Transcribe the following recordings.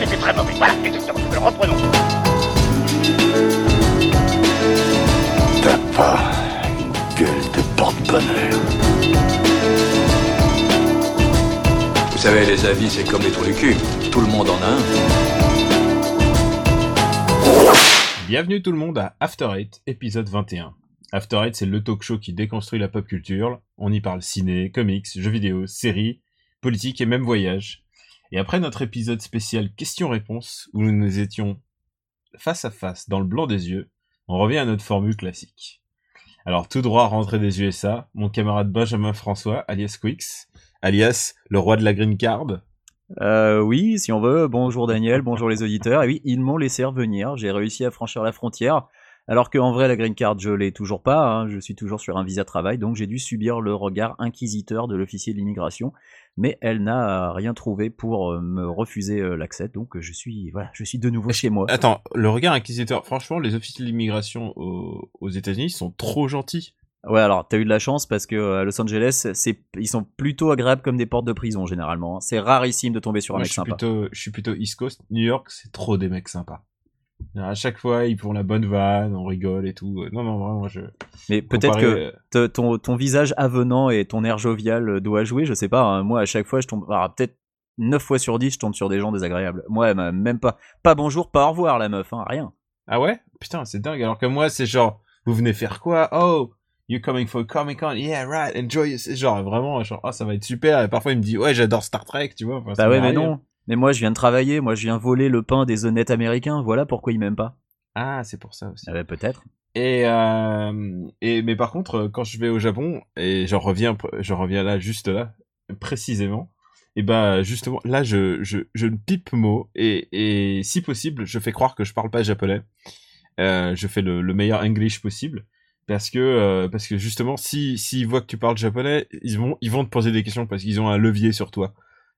c'était très mauvais. Voilà, exactement. Reprenons. T'as pas une gueule de porte-bonheur. Vous savez, les avis, c'est comme les trous du cul. Tout le monde en a un. Bienvenue tout le monde à After Eight, épisode 21. After Eight, c'est le talk show qui déconstruit la pop culture. On y parle ciné, comics, jeux vidéo, séries, politique et même voyage. Et après notre épisode spécial questions-réponses, où nous nous étions face à face dans le blanc des yeux, on revient à notre formule classique. Alors tout droit rentré des USA, mon camarade Benjamin François, alias Quix, alias le roi de la green card. Euh, oui, si on veut. Bonjour Daniel, bonjour les auditeurs. Et oui, ils m'ont laissé revenir. J'ai réussi à franchir la frontière. Alors qu'en vrai, la green card, je l'ai toujours pas. hein. Je suis toujours sur un visa travail, donc j'ai dû subir le regard inquisiteur de l'officier de l'immigration. Mais elle n'a rien trouvé pour euh, me refuser euh, l'accès, donc je suis, voilà, je suis de nouveau chez moi. Attends, le regard inquisiteur, franchement, les officiers de l'immigration aux, aux États-Unis sont trop gentils. Ouais, alors t'as eu de la chance parce que euh, à Los Angeles, c'est, ils sont plutôt agréables comme des portes de prison généralement. hein. C'est rarissime de tomber sur un Moi, mec je suis sympa. plutôt, je suis plutôt East Coast. New York, c'est trop des mecs sympas. À chaque fois, ils font la bonne vanne, on rigole et tout. Non, non, vraiment, je. Mais peut-être que euh, ton, ton visage avenant et ton air jovial doit jouer, je sais pas. hein. Moi, à chaque fois, je tombe. alors, peut-être 9 fois sur 10, je tombe sur des gens désagréables. Moi, même pas. Pas bonjour, pas au revoir, la meuf, hein, rien. Ah ouais? Putain, c'est dingue. Alors que moi, c'est genre, vous venez faire quoi? Oh, you coming for Comic Con? Yeah, right, enjoy. C'est genre vraiment, genre, oh, ça va être super. Et parfois, il me dit, ouais, j'adore Star Trek, tu vois. Enfin, Bah ouais, m'a mais non. Mais moi, je viens de travailler, moi, je viens voler le pain des honnêtes américains. Voilà pourquoi ils m'aiment pas. Ah, c'est pour ça aussi. Ah bah, peut-être. Et, euh, et mais par contre, quand je vais au Japon et j'en reviens, reviens là juste là précisément, et bah justement là je je je ne pipe mot et et si possible je fais croire que je parle pas japonais. Euh, je fais le, le meilleur English possible parce que euh, parce que justement si s'ils voient que tu parles japonais, ils vont ils vont te poser des questions parce qu'ils ont un levier sur toi.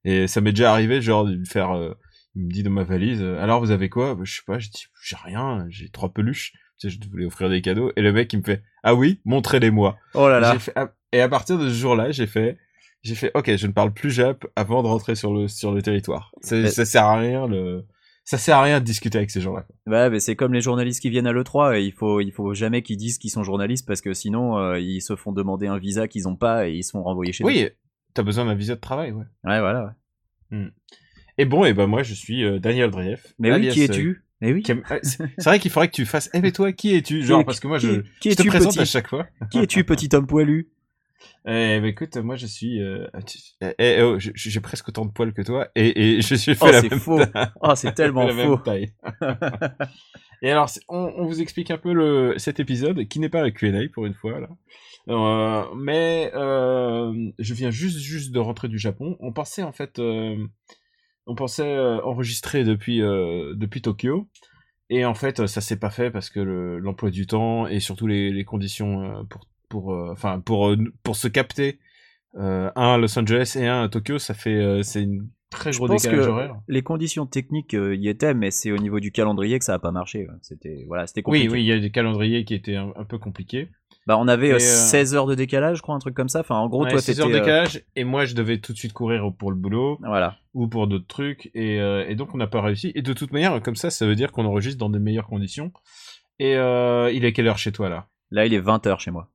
Et ça m'est déjà arrivé genre de me faire euh, il me dit dans ma valise euh, alors vous avez quoi? Bah, Je sais pas, je dis j'ai rien, j'ai trois peluches tu sais, je voulais offrir des cadeaux. Et le mec, il me fait, ah oui, montrez-les-moi. Oh là là. Fait- ah, Et à partir de ce jour-là, j'ai fait, j'ai fait, ok, je ne parle plus Jap avant de rentrer sur le, sur le territoire. Mais- Ça sert à rien, le, ça sert à rien de discuter avec ces gens-là. Ouais, mais c'est comme les journalistes qui viennent à l'E3. Et il faut, il faut jamais qu'ils disent qu'ils sont journalistes parce que sinon, euh, ils se font demander un visa qu'ils ont pas et ils se font renvoyer chez eux. Oui, t'as besoin d'un visa de travail, ouais. Ouais, voilà. ouais. Et bon, et ben moi, je suis euh, Daniel Dreyev. Mais oui, qui euh, es-tu Mais oui. ah, C'est vrai qu'il faudrait que tu fasses, eh mais toi, qui es-tu? Genre, parce que moi, je, qui je te présente petit? à chaque fois. Qui es-tu, petit homme poilu? Eh ben écoute, moi je suis, euh, eh, eh, oh, j'ai presque autant de poils que toi et, et je suis fait Oh, la c'est même faux. Oh, c'est tellement faux. taille. et alors, on, on vous explique un peu le, cet épisode qui n'est pas un Q&A pour une fois là. Euh, mais euh, je viens juste juste de rentrer du Japon. On pensait en fait, euh, on pensait enregistrer depuis depuis Tokyo. Et en fait, ça s'est pas fait parce que le- l'emploi du temps et surtout les, les conditions pour pour enfin pour pour se capter un à Los Angeles et un à Tokyo, ça fait c'est une très Je gros pense décalage que horaire. les conditions techniques euh, y étaient, mais c'est au niveau du calendrier que ça a pas marché. C'était voilà, c'était Oui, compliqué. oui, il y a des calendriers qui étaient un, un peu compliqués. Bah, on avait euh, Et, euh, 16 heures de décalage, je crois, un truc comme ça. Enfin, en gros, Ouais, toi, 6 t'étais. heures de euh, décalage et moi je devais tout de suite courir pour le boulot Voilà. ou pour d'autres trucs et, euh, et donc on n'a pas réussi. Et de toute manière, comme ça, ça veut dire qu'on enregistre dans des meilleures conditions. Et il est quelle heure chez toi là? Là, il est 20 heures chez moi.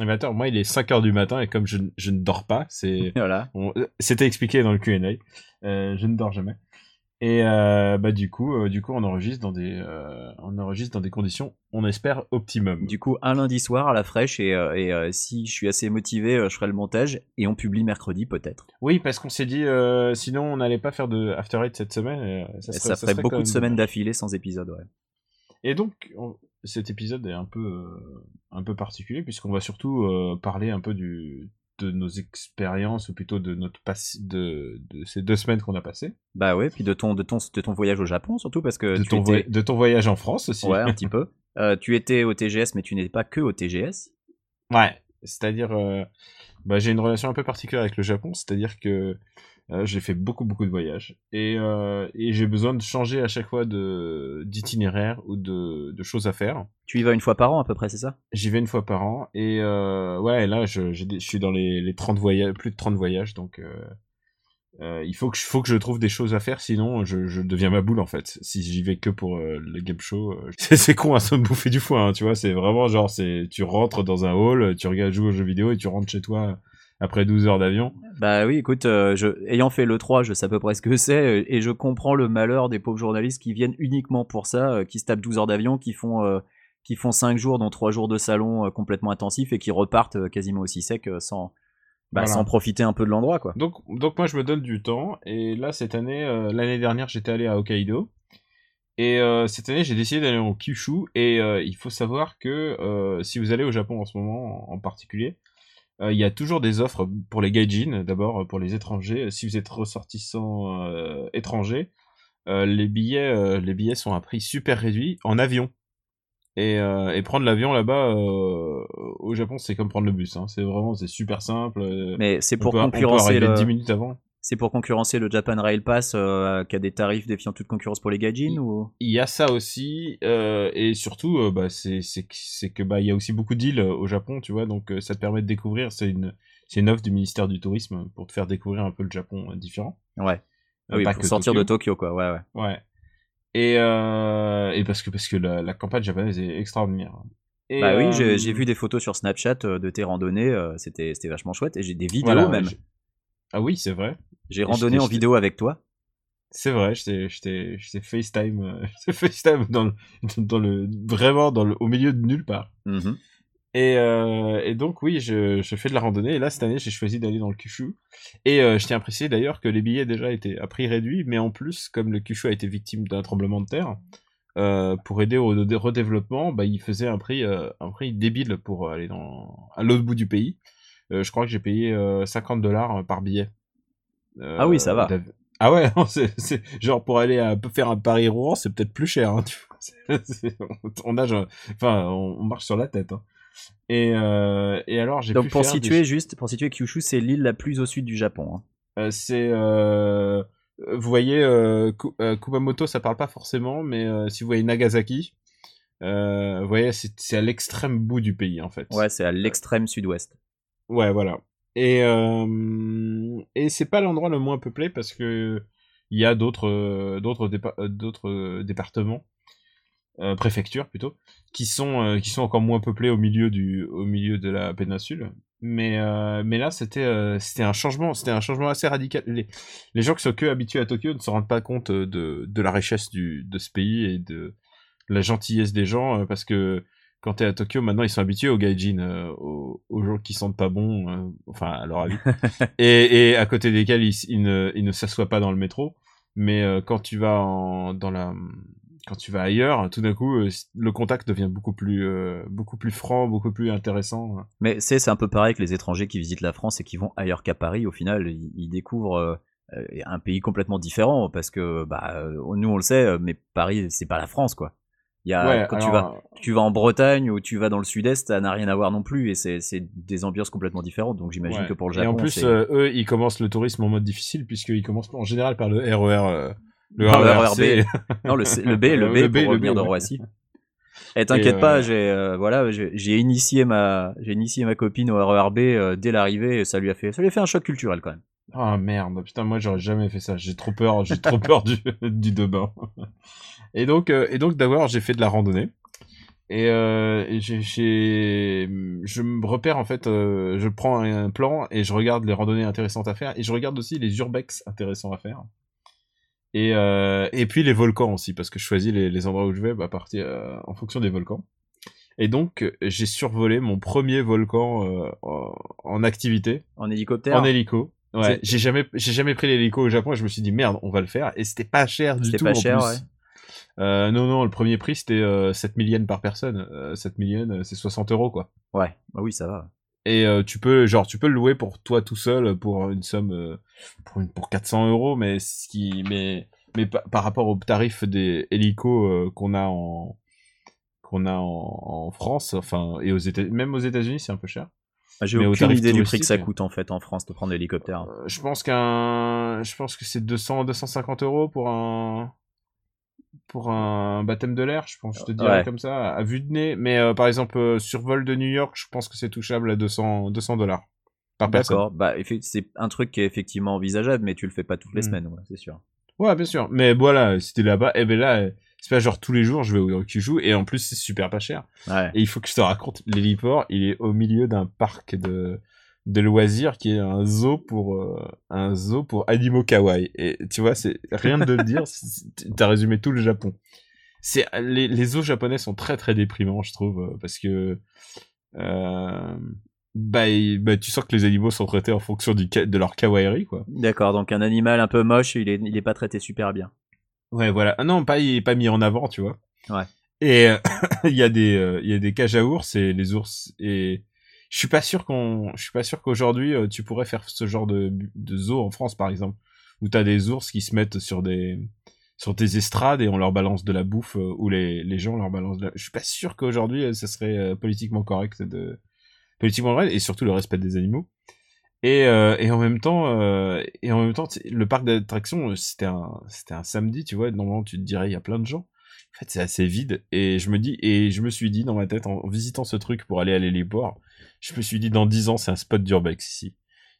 Eh ben, attends, moi il est 5 heures du matin et comme je, je ne dors pas, c'est Voilà. c'était expliqué dans le Q&A. Euh, je ne dors jamais. Et euh, bah du coup, euh, du coup, on enregistre dans des, euh, on enregistre dans des conditions, on espère optimum. Du coup, un lundi soir à la fraîche, et, et si je suis assez motivé, je ferai le montage et on publie mercredi peut-être. Oui, parce qu'on s'est dit, sinon on n'allait pas faire de After Eight cette semaine. et, ça, Et serait- ça ça ferait serait beaucoup de semaines d'affilée sans épisode, ouais. Et donc, on- cet épisode est un peu, un peu particulier puisqu'on va surtout parler un peu du, de nos expériences ou plutôt de notre de, de ces deux semaines qu'on a passées, Bah ouais, puis de ton, de ton, de ton voyage au Japon surtout, parce que de tu ton, étais... voy- de ton voyage en France aussi. Ouais, un petit peu. Euh, tu étais au TGS, mais tu n'étais pas que au TGS. Ouais, c'est-à-dire, euh, bah, j'ai une relation un peu particulière avec le Japon, c'est-à-dire que euh, j'ai fait beaucoup beaucoup de voyages et, euh, et j'ai besoin de changer à chaque fois de d'itinéraire ou de, de choses à faire. Tu y vas une fois par an à peu près, c'est ça? J'y vais une fois par an et euh, ouais, là je, je suis dans les, les 30 voyages, plus de 30 voyages, donc euh, il faut que faut que je trouve des choses à faire, sinon je, deviens ma boule en fait. Si j'y vais que pour euh, le game show, euh, c'est con, hein, ça me bouffer du foin, hein, tu vois. C'est vraiment genre, tu rentres dans un hall, tu regardes jouer aux jeux vidéo et tu rentres chez toi après 12 heures d'avion. Bah oui, écoute, ayant fait le 3, je sais à peu près ce que c'est, et je comprends le malheur des pauvres journalistes qui viennent uniquement pour ça, qui se tapent 12 heures d'avion, qui font, qui font 5 jours, dont 3 jours de salon complètement intensifs, et qui repartent quasiment aussi secs euh, sans, bah, Voilà. sans profiter un peu de l'endroit, quoi. Donc, donc moi je me donne du temps et là cette année, euh, l'année dernière j'étais allé à Hokkaido et euh, cette année j'ai décidé d'aller au Kyushu et euh, il faut savoir que si vous allez au Japon en ce moment en, en particulier, il y a toujours des offres pour les gaijin d'abord pour les étrangers. Si vous êtes ressortissant étranger, les billets les billets sont à prix super réduit en avion. Et, euh, et prendre l'avion là-bas euh, au Japon, c'est comme prendre le bus. Hein. C'est vraiment, c'est super simple. euh, Mais c'est pour peut- on peut concurrencer le, 10 minutes avant. c'est pour concurrencer le Japan Rail Pass, euh, qui a des tarifs défiant toute concurrence pour les gaijin, ou? Il y a ça aussi, et surtout, bah, c'est que bah il y a aussi beaucoup d'îles au Japon, tu vois, donc ça te permet de découvrir. C'est une c'est une offre du ministère du tourisme pour te faire découvrir un peu le Japon différent. Ouais. Oui, pas pour que sortir Tokyo. de Tokyo, quoi, ouais, ouais. Ouais. Et euh, et parce que parce que la, la campagne japonaise est extraordinaire. Et, Bah oui, euh, j'ai j'ai vu des photos sur Snapchat euh, de tes randonnées, euh, c'était vachement chouette, et j'ai des vidéos voilà, même. Ah oui, c'est vrai. J'ai randonné j'étais- en vidéo avec toi. C'est vrai, t'ai FaceTime, euh, FaceTime dans le, dans le, vraiment dans le, au milieu de nulle part. Mhm. Et, euh, et donc oui, je, je fais de la randonnée. Et là cette année, j'ai choisi d'aller dans le Kyushu. Et euh, je tiens à préciser d'ailleurs que les billets déjà étaient à prix réduit, mais en plus, comme le Kyushu a été victime d'un tremblement de terre, euh, pour aider au dé- redéveloppement, bah, il faisait un prix, euh, un prix débile pour aller dans à l'autre bout du pays. Je crois que j'ai payé euh, 50 dollars par billet. Ah oui, ça va. Ah ouais, non, genre pour aller à, faire un Paris-Rouen, c'est peut-être plus cher. Hein, tu vois. On nage, enfin, on, on marche sur la tête. Hein. Et, euh, et alors j'ai Donc pu pour faire des- situer juste, pour situer Kyushu, c'est l'île la plus au sud du Japon. hein. Euh, c'est euh, vous voyez euh, Ku- euh, Kumamoto ça parle pas forcément mais euh, si vous voyez Nagasaki euh, vous voyez c'est c'est à l'extrême bout du pays en fait Ouais, c'est à l'extrême sud-ouest. ouais voilà et euh, et c'est pas l'endroit le moins peuplé parce que il y a d'autres euh, d'autres dépa- euh, d'autres euh, départements euh, préfectures plutôt qui sont euh, qui sont encore moins peuplés au milieu du au milieu de la péninsule. Mais euh, mais là c'était euh, c'était un changement c'était un changement assez radical. Les, les gens qui sont que habitués à Tokyo ne se rendent pas compte de de la richesse du de ce pays et de la gentillesse des gens parce que quand t'es à Tokyo maintenant ils sont habitués aux gaijin euh, aux, aux gens qui sentent pas bon euh, enfin à leur avis. Et, et à côté desquels ils, ils ne ils ne s'assoient pas dans le métro. Mais euh, quand tu vas en, dans la quand tu vas ailleurs, tout d'un coup, euh, le contact devient beaucoup plus, euh, beaucoup plus franc, beaucoup plus intéressant. Mais c'est un peu pareil que les étrangers qui visitent la France et qui vont ailleurs qu'à Paris. Au final, ils, ils découvrent euh, un pays complètement différent parce que bah nous on le sait, mais Paris c'est pas la France quoi. Il y a Ouais, quand tu vas tu vas en Bretagne ou tu vas dans le Sud-Est, ça n'a rien à voir non plus et c'est des ambiances complètement différentes. Donc j'imagine ouais. que pour le Et Japon, en plus, euh, eux, ils commencent le tourisme en mode difficile puisqu'ils commencent en général par le RER, euh, le Non, le. Non, le, C- le B, le Le- B le B, pour revenir B, de. Roissy. Et t'inquiète pas, euh, j'ai euh, voilà, j'ai initié ma j'ai initié ma copine au RERB euh, dès l'arrivée et ça lui a fait ça lui a fait un choc culturel quand même. Ah merde, putain, moi j'aurais jamais fait ça. J'ai trop peur, j'ai trop peur du, du Debain. Et donc, euh, et donc d'abord j'ai fait de la randonnée. Et, euh, et je me repère en fait, euh, je prends un plan et je regarde les randonnées intéressantes à faire et je regarde aussi les urbex intéressants à faire. Et, euh, et puis les volcans aussi parce que je choisis les, les endroits où je vais à partir euh, en fonction des volcans. Et donc j'ai survolé mon premier volcan euh, en, en activité En hélicoptère. en hélico. Ouais, j'ai jamais, j'ai jamais pris l'hélico au Japon et je me suis dit merde, on va le faire. Et c'était pas cher du C'était tout pas en cher, plus. ouais. Non, non, le premier prix c'était euh, 7000 yens par personne. Euh, 7000 yens, euh, c'est 60 euros quoi. Ouais, bah oui, ça va. Et euh, tu peux, genre, tu peux le louer pour toi tout seul pour une somme, euh, pour, une, pour 400 euros, mais ce qui, mais, mais pa- par rapport au tarif des hélicos euh, qu'on a en, qu'on a en, en France, enfin, et aux États, même aux États-Unis, c'est un peu cher. Bah, J'ai au aucune tarif idée du prix que ça coûte en fait en France de prendre l'hélicoptère. Euh, je pense qu'un, je pense que c'est 200, 250 euros pour un, pour un baptême de l'air, je pense, je te dirais Ouais. comme ça, à vue de nez. Mais euh, par exemple, euh, survol de New York, je pense que c'est touchable à 200, 200 dollars par personne. D'accord. Bah, c'est un truc qui est effectivement envisageable, mais tu le fais pas toutes les Mm. semaines, ouais, c'est sûr. Ouais, bien sûr. Mais voilà, si t'es là-bas, et ben là, euh, c'est pas genre tous les jours je vais au joue et en plus c'est super pas cher. Ouais. Et il faut que je te raconte, l'héliport, il est au milieu d'un parc de de loisirs qui est un zoo pour euh, un zoo pour animaux kawaii. Et tu vois, c'est rien de le dire, t'as résumé tout le Japon. C'est les, les zoos japonais sont très très déprimants, je trouve, euh, parce que euh, bah, bah, tu sens que les animaux sont traités en fonction du de leur kawaiirie, quoi. D'accord, donc un animal un peu moche, il est, il est pas traité super bien. Ouais, voilà. Ah non, pas, il est pas mis en avant, tu vois. Ouais. Et euh, il y a des, il y a des cages à ours et les ours et je suis pas sûr qu'on, je suis pas sûr qu'aujourd'hui euh, tu pourrais faire ce genre de, de zoo en France par exemple, où t'as des ours qui se mettent sur des, sur des estrades et on leur balance de la bouffe euh, ou les, les gens leur balancent de la... Je suis pas sûr qu'aujourd'hui euh, ce serait euh, politiquement correct de, politiquement correct et surtout le respect des animaux. Et, euh, et en même temps, et en même temps, le parc d'attractions, c'était un, c'était un samedi, tu vois. Normalement, tu te dirais, il y a plein de gens. En fait, c'est assez vide. Et je me dis, et je me suis dit dans ma tête, en visitant ce truc pour aller à l'héliport, je me suis dit, dans 10 ans, c'est un spot d'urbex ici.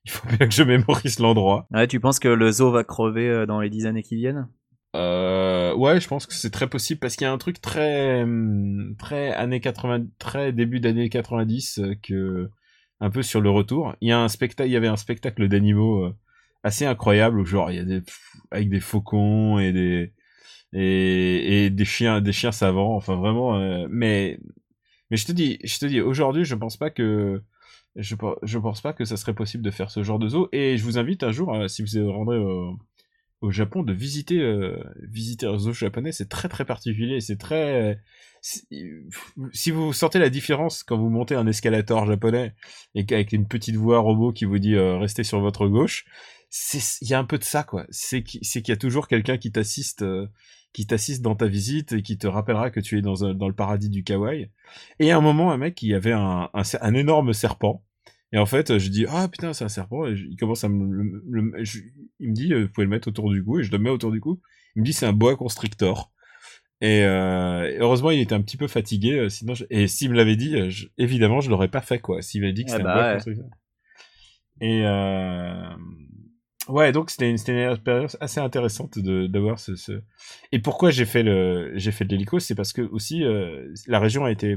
Il faut bien que je mémorise l'endroit. Ouais, tu penses que le zoo va crever euh, dans les dix années qui viennent? Euh, ouais, je pense que c'est très possible parce qu'il y a un truc très, hum, très années 80, très début d'années 90 euh, que, un peu sur le retour. Il y a un spectacle, il y avait un spectacle d'animaux euh, assez incroyable où genre il y a des, avec des faucons et des, et, et des chiens, des chiens savants. Enfin vraiment, euh, mais, mais je te dis, je te dis, aujourd'hui, je pense pas que, je, pe- je pense pas que ça serait possible de faire ce genre de zoo. Et je vous invite un jour, euh, si vous rendrez au, au Japon, de visiter, euh, visiter un zoo japonais. C'est très très particulier. C'est très, si vous sentez la différence quand vous montez un escalator japonais et qu'avec une petite voix robot qui vous dit euh, restez sur votre gauche, il y a un peu de ça quoi. C'est qui- c'est qu'il y a toujours quelqu'un qui t'assiste. Qui t'assiste dans ta visite et qui te rappellera que tu es dans, un- dans le paradis du kawaii. Et à un moment, un mec, il y avait un, un, un énorme serpent. Et en fait, je dis, ah putain, c'est un serpent. Et je- il commence à me, le- le- je- il me dit, euh, vous pouvez le mettre autour du cou. Et je le mets autour du cou. Il me dit, c'est un boa constrictor. Et euh, heureusement, il était un petit peu fatigué. euh, Sinon, je- et s'il me l'avait dit, je- évidemment, je l'aurais pas fait quoi. S'il m'avait dit que Ah c'était bah un boa ouais. constrictor. Et euh... ouais, donc c'était une, une expérience assez intéressante d'avoir ce, ce. Et pourquoi j'ai fait le j'ai fait de l'hélico, c'est parce que aussi euh, la région a été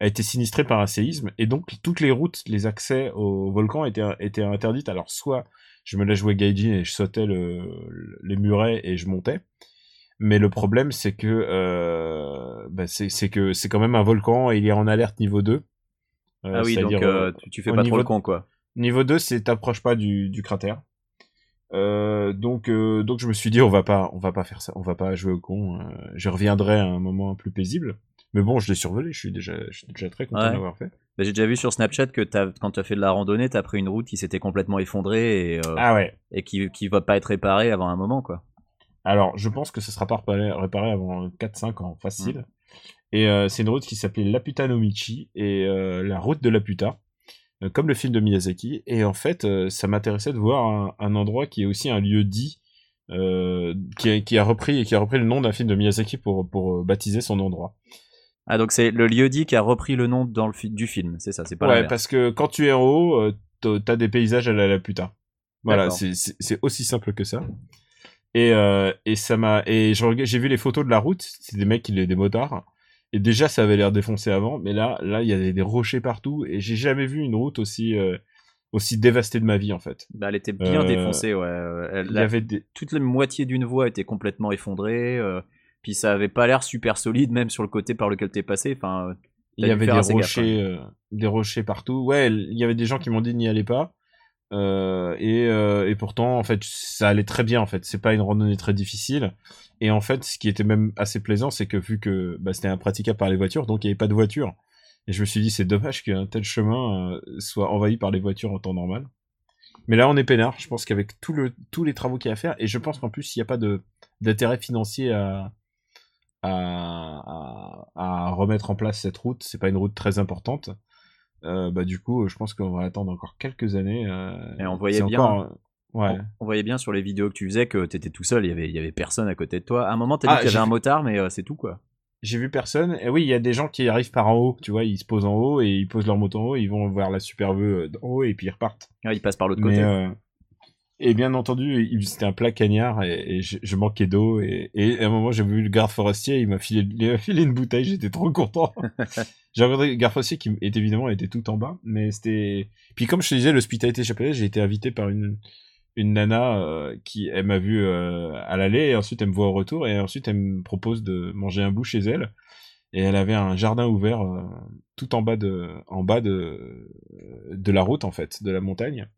a été sinistrée par un séisme et donc toutes les routes, les accès au volcan étaient étaient interdites. Alors soit je me la jouais gaijin et je sautais le, le- les murets et je montais. Mais le problème, c'est que euh, bah, c'est que c'est quand même un volcan et il est en alerte niveau 2. Euh, Ah oui, donc euh, tu, tu fais pas trop le con, quoi. Niveau 2, c'est t'approches pas du, du cratère. Euh, donc, euh, donc je me suis dit, on va pas, on va pas faire ça, on va pas jouer au con. euh, je reviendrai à un moment plus paisible. Mais bon, je l'ai survolé, je suis déjà, je suis déjà très content Ouais. d'avoir fait. Bah, J'ai déjà vu sur Snapchat que quand tu as fait de la randonnée, tu as pris une route qui s'était complètement effondrée et, Ah ouais. et qui, qui va pas être réparée avant un moment, quoi. Alors, je pense que ce sera pas réparé, avant 4-5 ans, facile. Et euh, c'est une route qui s'appelait Laputa no Michi, et la route de Laputa, euh, comme le film de Miyazaki. Et en fait, euh, ça m'intéressait de voir un, un endroit qui est aussi un lieu dit, euh, qui, a, qui a repris qui a repris le nom d'un film de Miyazaki pour, pour euh, baptiser son endroit. Ah, donc c'est le lieu dit qui a repris le nom dans le fi- du film, c'est ça, c'est pas ouais, parce que quand tu es en haut, euh, t'as- des paysages à la Laputa. Voilà, D'accord. c'est aussi simple que ça. Et, euh, et ça m'a et j'ai vu les photos de la route, c'est des mecs qui des motards. Et déjà ça avait l'air défoncé avant, mais là là il y avait des rochers partout et j'ai jamais vu une route aussi euh, aussi dévastée de ma vie en fait. Bah, elle était bien Euh, défoncée, ouais. elle- Il y avait des toute la moitié d'une voie était complètement effondrée. euh, puis ça avait pas l'air super solide, même sur le côté par lequel t'es passé. Enfin, il y avait des gaffe, rochers euh, des rochers partout. Ouais, il y avait des gens qui m'ont dit n'y allez pas. Euh, et, euh, et pourtant, en fait, ça allait très bien. En fait, c'est pas une randonnée très difficile. Et en fait, ce qui était même assez plaisant, c'est que vu que bah, c'était impraticable par les voitures, donc il n'y avait pas de voitures. Et je me suis dit, c'est dommage qu'un tel chemin euh, soit envahi par les voitures en temps normal. Mais là, on est peinard. Je pense qu'avec tous les travaux qu'il y a à faire, et je pense qu'en plus, il n'y a pas d'intérêt financier à, à remettre en place cette route. C'est pas une route très importante. Euh, bah du coup, je pense qu'on va attendre encore quelques années. euh, Et on voyait bien- encore, ouais. on, on voyait bien sur les vidéos que tu faisais que t'étais tout seul, il y avait, il y avait personne à côté de toi. À un moment, t'as dit Ah, qu'il y avait un motard, mais euh, c'est tout, quoi. j'ai vu personne. Et oui, il y a des gens qui arrivent par en haut, tu vois, ils se posent en haut et ils posent leur moto en haut, ils vont voir la super vœu en haut et puis ils repartent. Ils passent par l'autre côté. Et bien entendu, c'était un plat cagnard et, et je, je manquais d'eau. Et, et à un moment, j'ai vu le garde forestier, il m'a filé, il m'a filé une bouteille, j'étais trop content. j'ai regardé le garde forestier qui est évidemment était tout en bas, mais c'était. Puis comme je te disais, l'hospitalité japonaise, j'ai été invité par une une nana euh, qui elle m'a vu euh, à l'aller et ensuite elle me voit au retour et ensuite elle me propose de manger un bout chez elle et elle avait un jardin ouvert euh, tout en bas de en bas de de la route en fait de la montagne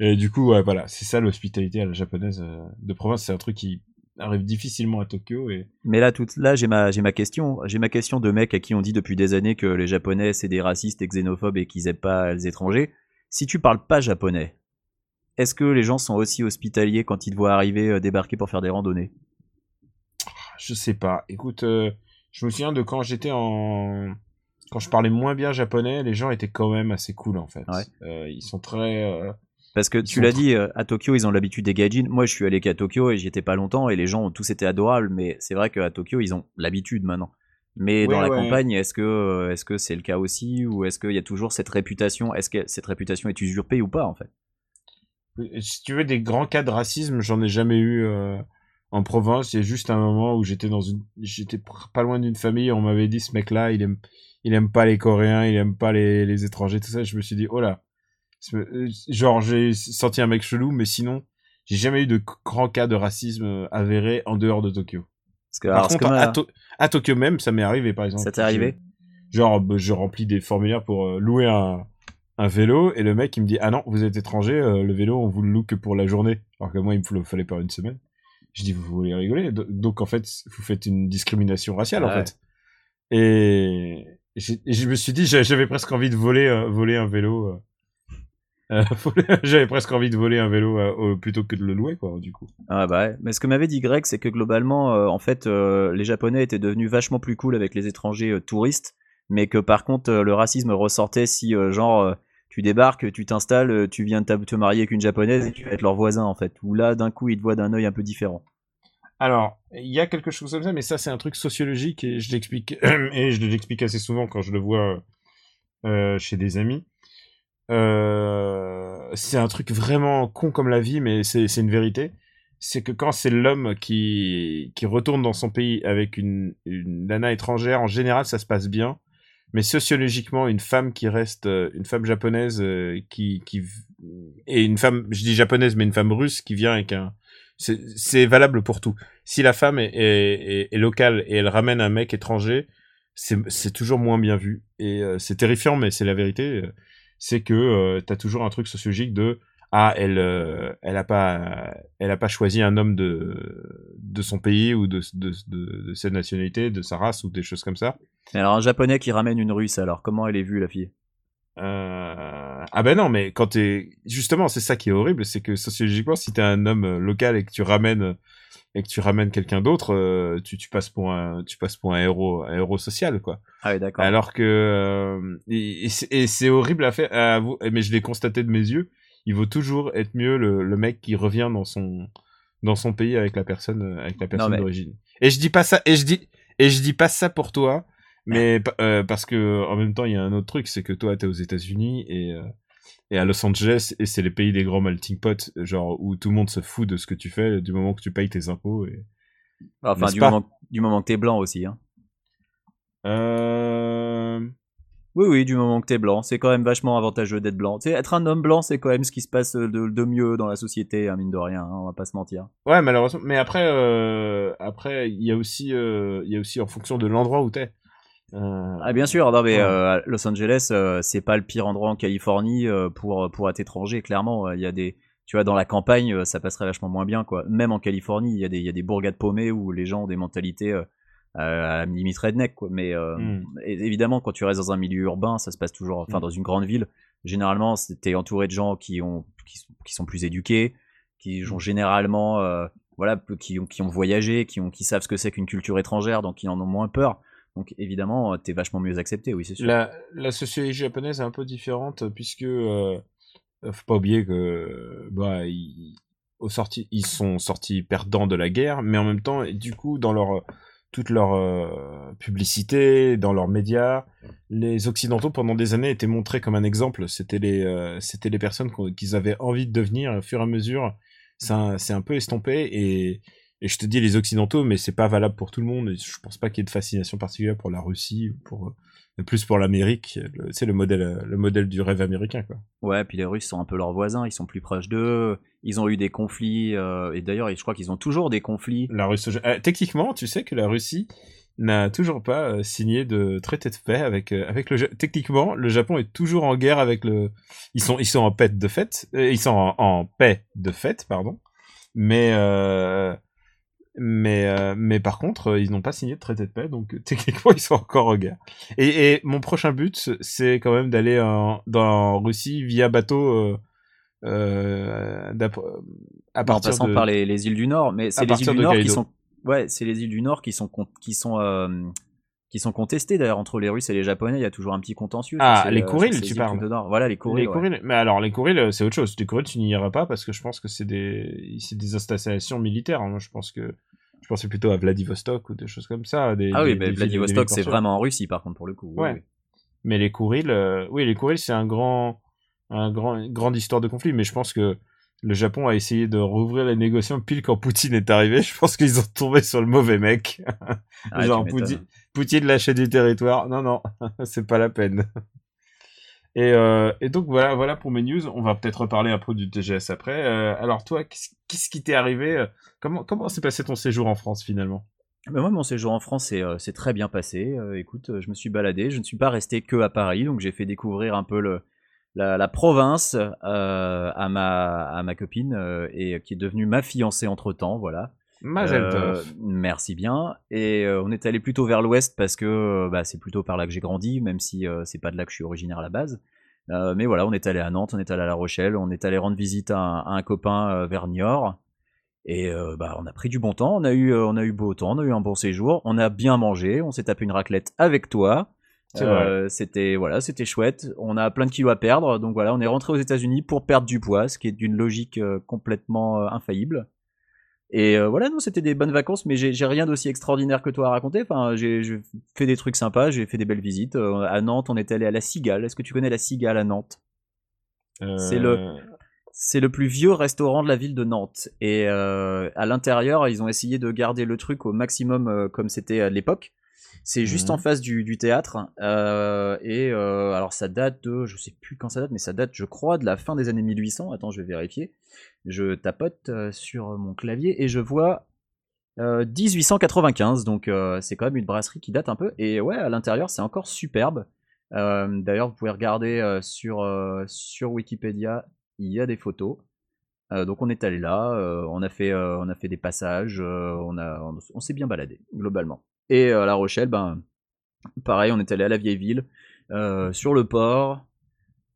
et du coup ouais, voilà c'est ça l'hospitalité à la japonaise euh, de province c'est un truc qui arrive difficilement à Tokyo et Mais là, tout, là, j'ai ma, question. J'ai ma question de mecs à qui on dit depuis des années que les Japonais c'est des racistes et xénophobes et qu'ils aiment pas les étrangers. Si tu parles pas japonais, est-ce que les gens sont aussi hospitaliers quand ils te voient arriver euh, débarquer pour faire des randonnées? Je sais pas écoute euh, je me souviens de quand j'étais en quand je parlais moins bien japonais les gens étaient quand même assez cool en fait Ouais. Euh, ils sont très Parce que Ils tu l'as dit, euh, à Tokyo, ils ont l'habitude des gaijins. Moi, je suis allé qu'à Tokyo et j'y étais pas longtemps et les gens ont tous été adorables, mais c'est vrai qu'à Tokyo, ils ont l'habitude maintenant. Mais dans la ouais. campagne, est-ce que euh, est-ce que c'est le cas aussi ou est-ce qu'il y a toujours cette réputation? Est-ce que cette réputation est usurpée ou pas en fait? Si tu veux des grands cas de racisme, j'en ai jamais eu euh, en province. Il y a juste un moment où j'étais dans une, j'étais pas loin d'une famille. On m'avait dit ce mec-là, il aime, il aime pas les Coréens, il aime pas les, les étrangers, tout ça. Je me suis dit oh là, genre j'ai senti un mec chelou, mais sinon j'ai jamais eu de grands cas de racisme euh, avérés en dehors de Tokyo. Parce que, Par contre, à, moi- To- à Tokyo même, ça m'est arrivé par exemple. ça t'est arrivé? Genre, bah, je remplis des formulaires pour euh, louer un, un vélo et le mec il me dit ah non vous êtes étranger euh, le vélo on vous le loue que pour la journée alors que moi il me fallait pas une semaine je dis vous voulez rigoler? Do- donc en fait vous faites une discrimination raciale en ouais. fait et je me suis dit j'a- j'avais presque envie de voler euh, voler un vélo euh, j'avais presque envie de voler un vélo euh, plutôt que de le louer quoi du coup Ah bah ouais. Mais ce que m'avait dit Greg, c'est que globalement, euh, en fait, les Japonais étaient devenus vachement plus cool avec les étrangers touristes, mais que par contre, le racisme ressortait si, genre, tu débarques, tu t'installes, tu viens de te marier avec une japonaise et tu vas être leur voisin, en fait. Où là, d'un coup, ils te voient d'un œil un peu différent. Alors, il y a quelque chose comme ça, mais ça c'est un truc sociologique et je l'explique et je l'explique assez souvent quand je le vois chez des amis. Euh, c'est un truc vraiment con comme la vie, mais c'est une vérité. C'est que quand c'est l'homme qui qui retourne dans son pays avec une une nana étrangère, en général ça se passe bien. Mais sociologiquement, une femme qui reste, euh, une femme japonaise euh, qui qui et une femme, je dis japonaise, mais une femme russe qui vient avec un c'est valable pour tout. Si la femme est, locale et elle ramène un mec étranger, c'est toujours moins bien vu. Et c'est terrifiant, mais c'est la vérité. C'est que euh, t'as toujours un truc sociologique de ah elle euh, elle a pas elle a pas choisi un homme de de son pays ou de de, sa nationalité, de sa race ou des choses comme ça. Alors, un japonais qui ramène une russe, alors, comment elle est vue, la fille? Euh, Ah ben non, mais quand t'es justement, c'est ça qui est horrible, c'est que sociologiquement, si t'es un homme euh, local et que tu ramènes et que tu ramènes quelqu'un d'autre, euh, tu, tu passes pour un tu passes pour un héros un héros social quoi. Ah oui, d'accord. Alors que euh, et, et c'est- horrible à faire, à vous, mais je l'ai constaté de mes yeux. Il vaut toujours être mieux le, le mec qui revient dans son dans son pays avec la personne euh, avec la personne mais- d'origine. Et je dis pas ça et je dis et je dis pas ça pour toi, mais euh, parce que en même temps il y a un autre truc, c'est que toi t'es aux États-Unis et euh, et à Los Angeles et c'est les pays des grands melting pot, genre où tout le monde se fout de ce que tu fais du moment que tu payes tes impôts et Enfin, du moment, du moment que t'es blanc aussi, hein. euh... Oui, oui, du moment que t'es blanc, c'est quand même vachement avantageux d'être blanc. Tu sais, être un homme blanc, c'est quand même ce qui se passe de, de mieux dans la société, hein, mine de rien, hein, on va pas se mentir. Ouais, malheureusement. Mais après, euh, après, il y a aussi, euh, il y a aussi en fonction de l'endroit où t'es. Euh, Ah bien sûr, non mais Ouais. euh, Los Angeles, euh, c'est pas le pire endroit en Californie euh, pour pour être étranger. Clairement, il y a des, tu vois, dans la campagne, ça passerait vachement moins bien quoi. Même en Californie, il y a des il y a des bourgades paumées où les gens ont des mentalités à la limite redneck quoi. Mais euh, Mm. é- évidemment, quand tu restes dans un milieu urbain, ça se passe toujours. Enfin, Mm. dans une grande ville, généralement, t'es entouré de gens qui ont qui sont, qui sont plus éduqués, qui Mm. ont généralement voilà, qui ont qui ont voyagé, qui ont qui savent ce que c'est qu'une culture étrangère, donc ils en ont moins peur. Donc évidemment, euh, t'es vachement mieux accepté, oui, c'est sûr. La, la sociologie japonaise est un peu différente puisque euh, euh, faut pas oublier que bah ils, au sorti, ils sont sortis perdants de la guerre, mais en même temps, du coup, dans leur toute leur euh, publicité, dans leurs médias. Les Occidentaux, pendant des années, étaient montrés comme un exemple. C'était les, euh, les personnes qu'ils avaient envie de devenir. Au fur et à mesure, c'est un, un peu estompé. Et, et je te dis les Occidentaux, mais c'est pas valable pour tout le monde. Je pense pas qu'il y ait de fascination particulière pour la Russie, ou pour, euh, plus pour l'Amérique. C'est le modèle, euh, le modèle du rêve américain, quoi. Ouais, puis les Russes sont un peu leurs voisins, ils sont plus proches d'eux, ils ont eu des conflits, euh, et d'ailleurs, je crois qu'ils ont toujours des conflits. La Russie, euh, techniquement, tu sais que la Russie n'a toujours pas signé de traité de paix avec avec le techniquement le Japon est toujours en guerre avec le ils sont ils sont en paix de fait ils sont en, en paix de fait pardon mais euh, mais euh, mais par contre euh, ils n'ont pas signé de traité de paix donc euh, techniquement ils sont encore en guerre. Et, et mon prochain but c'est quand même d'aller en, dans Russie via bateau euh, à en partir passant de par les, les îles du Nord, mais c'est les îles du Nord qui sont, ouais, c'est les îles du Nord qui sont qui sont qui sont contestées d'ailleurs entre les Russes et les Japonais. Il y a toujours un petit contentieux. Ah, les Kourils, tu parles. Voilà les Kourils. Ouais. Mais alors les Kourils, euh, c'est autre chose. Les Kourils, tu n'y iras pas parce que je pense que c'est des, c'est des installations militaires. hein. Moi, je pense que, je pensais plutôt à Vladivostok ou des choses comme ça. Des, Ah oui, mais Vladivostok c'est vraiment en Russie par contre pour le coup. Ouais. oui. Mais les Kourils, euh, oui, les Kourils, c'est un grand, un grand, une grande histoire de conflit. Mais je pense que le Japon a essayé de rouvrir les négociations pile quand Poutine est arrivé. Je pense qu'ils ont tombé sur le mauvais mec. Ah, Genre. Poutine, Poutine lâchait du territoire. Non, non, c'est pas la peine. Et, euh, et donc voilà, voilà pour mes news. On va peut-être reparler un peu du TGS après. Euh, alors toi, qu'est-ce qui t'est arrivé euh, Comment comment s'est passé ton séjour en France finalement? Mais moi, mon séjour en France s'est très bien passé. Écoute, je me suis baladé. Je ne suis pas resté que à Paris, donc j'ai fait découvrir un peu la, la province à, ma, à ma copine, et qui est devenue ma fiancée entre temps. Voilà. Euh, merci bien. Et euh, on est allé plutôt vers l'ouest parce que euh, bah, c'est plutôt par là que j'ai grandi, même si euh, c'est pas de là que je suis originaire à la base. Mais voilà, on est allé à Nantes, on est allé à La Rochelle, on est allé rendre visite à un, à un copain vers Niort. Et bah, on a pris du bon temps, on a, eu, on a eu beau temps, on a eu un bon séjour, on a bien mangé, on s'est tapé une raclette avec toi. C'était voilà, c'était chouette. On a plein de kilos à perdre, donc voilà, on est rentré aux États-Unis pour perdre du poids, ce qui est d'une logique complètement infaillible. Et euh, voilà, non, c'était des bonnes vacances, mais j'ai rien d'aussi extraordinaire que toi à raconter. Enfin, j'ai fait des trucs sympas, j'ai fait des belles visites. Euh, à Nantes, on est allé à la Cigale. Est-ce que tu connais la Cigale à Nantes? C'est le- Euh, C'est le plus vieux restaurant de la ville de Nantes. Et à l'intérieur, ils ont essayé de garder le truc au maximum comme c'était à l'époque. C'est juste Mhm. en face du, du théâtre. Euh, et euh, alors ça date de, je sais plus quand ça date, mais ça date, je crois, de la fin des années 1800. Attends, je vais vérifier. Je tapote euh, sur mon clavier et je vois euh, 1895. Donc c'est quand même une brasserie qui date un peu. Et ouais, à l'intérieur, c'est encore superbe. D'ailleurs, vous pouvez regarder sur, sur Wikipédia, il y a des photos. Euh, donc on est allé là, euh, on, a fait, euh, on a fait des passages, on, a, on, on s'est bien baladé, globalement. Et euh, à La Rochelle, ben, pareil, on est allé à la vieille ville, euh, sur le port,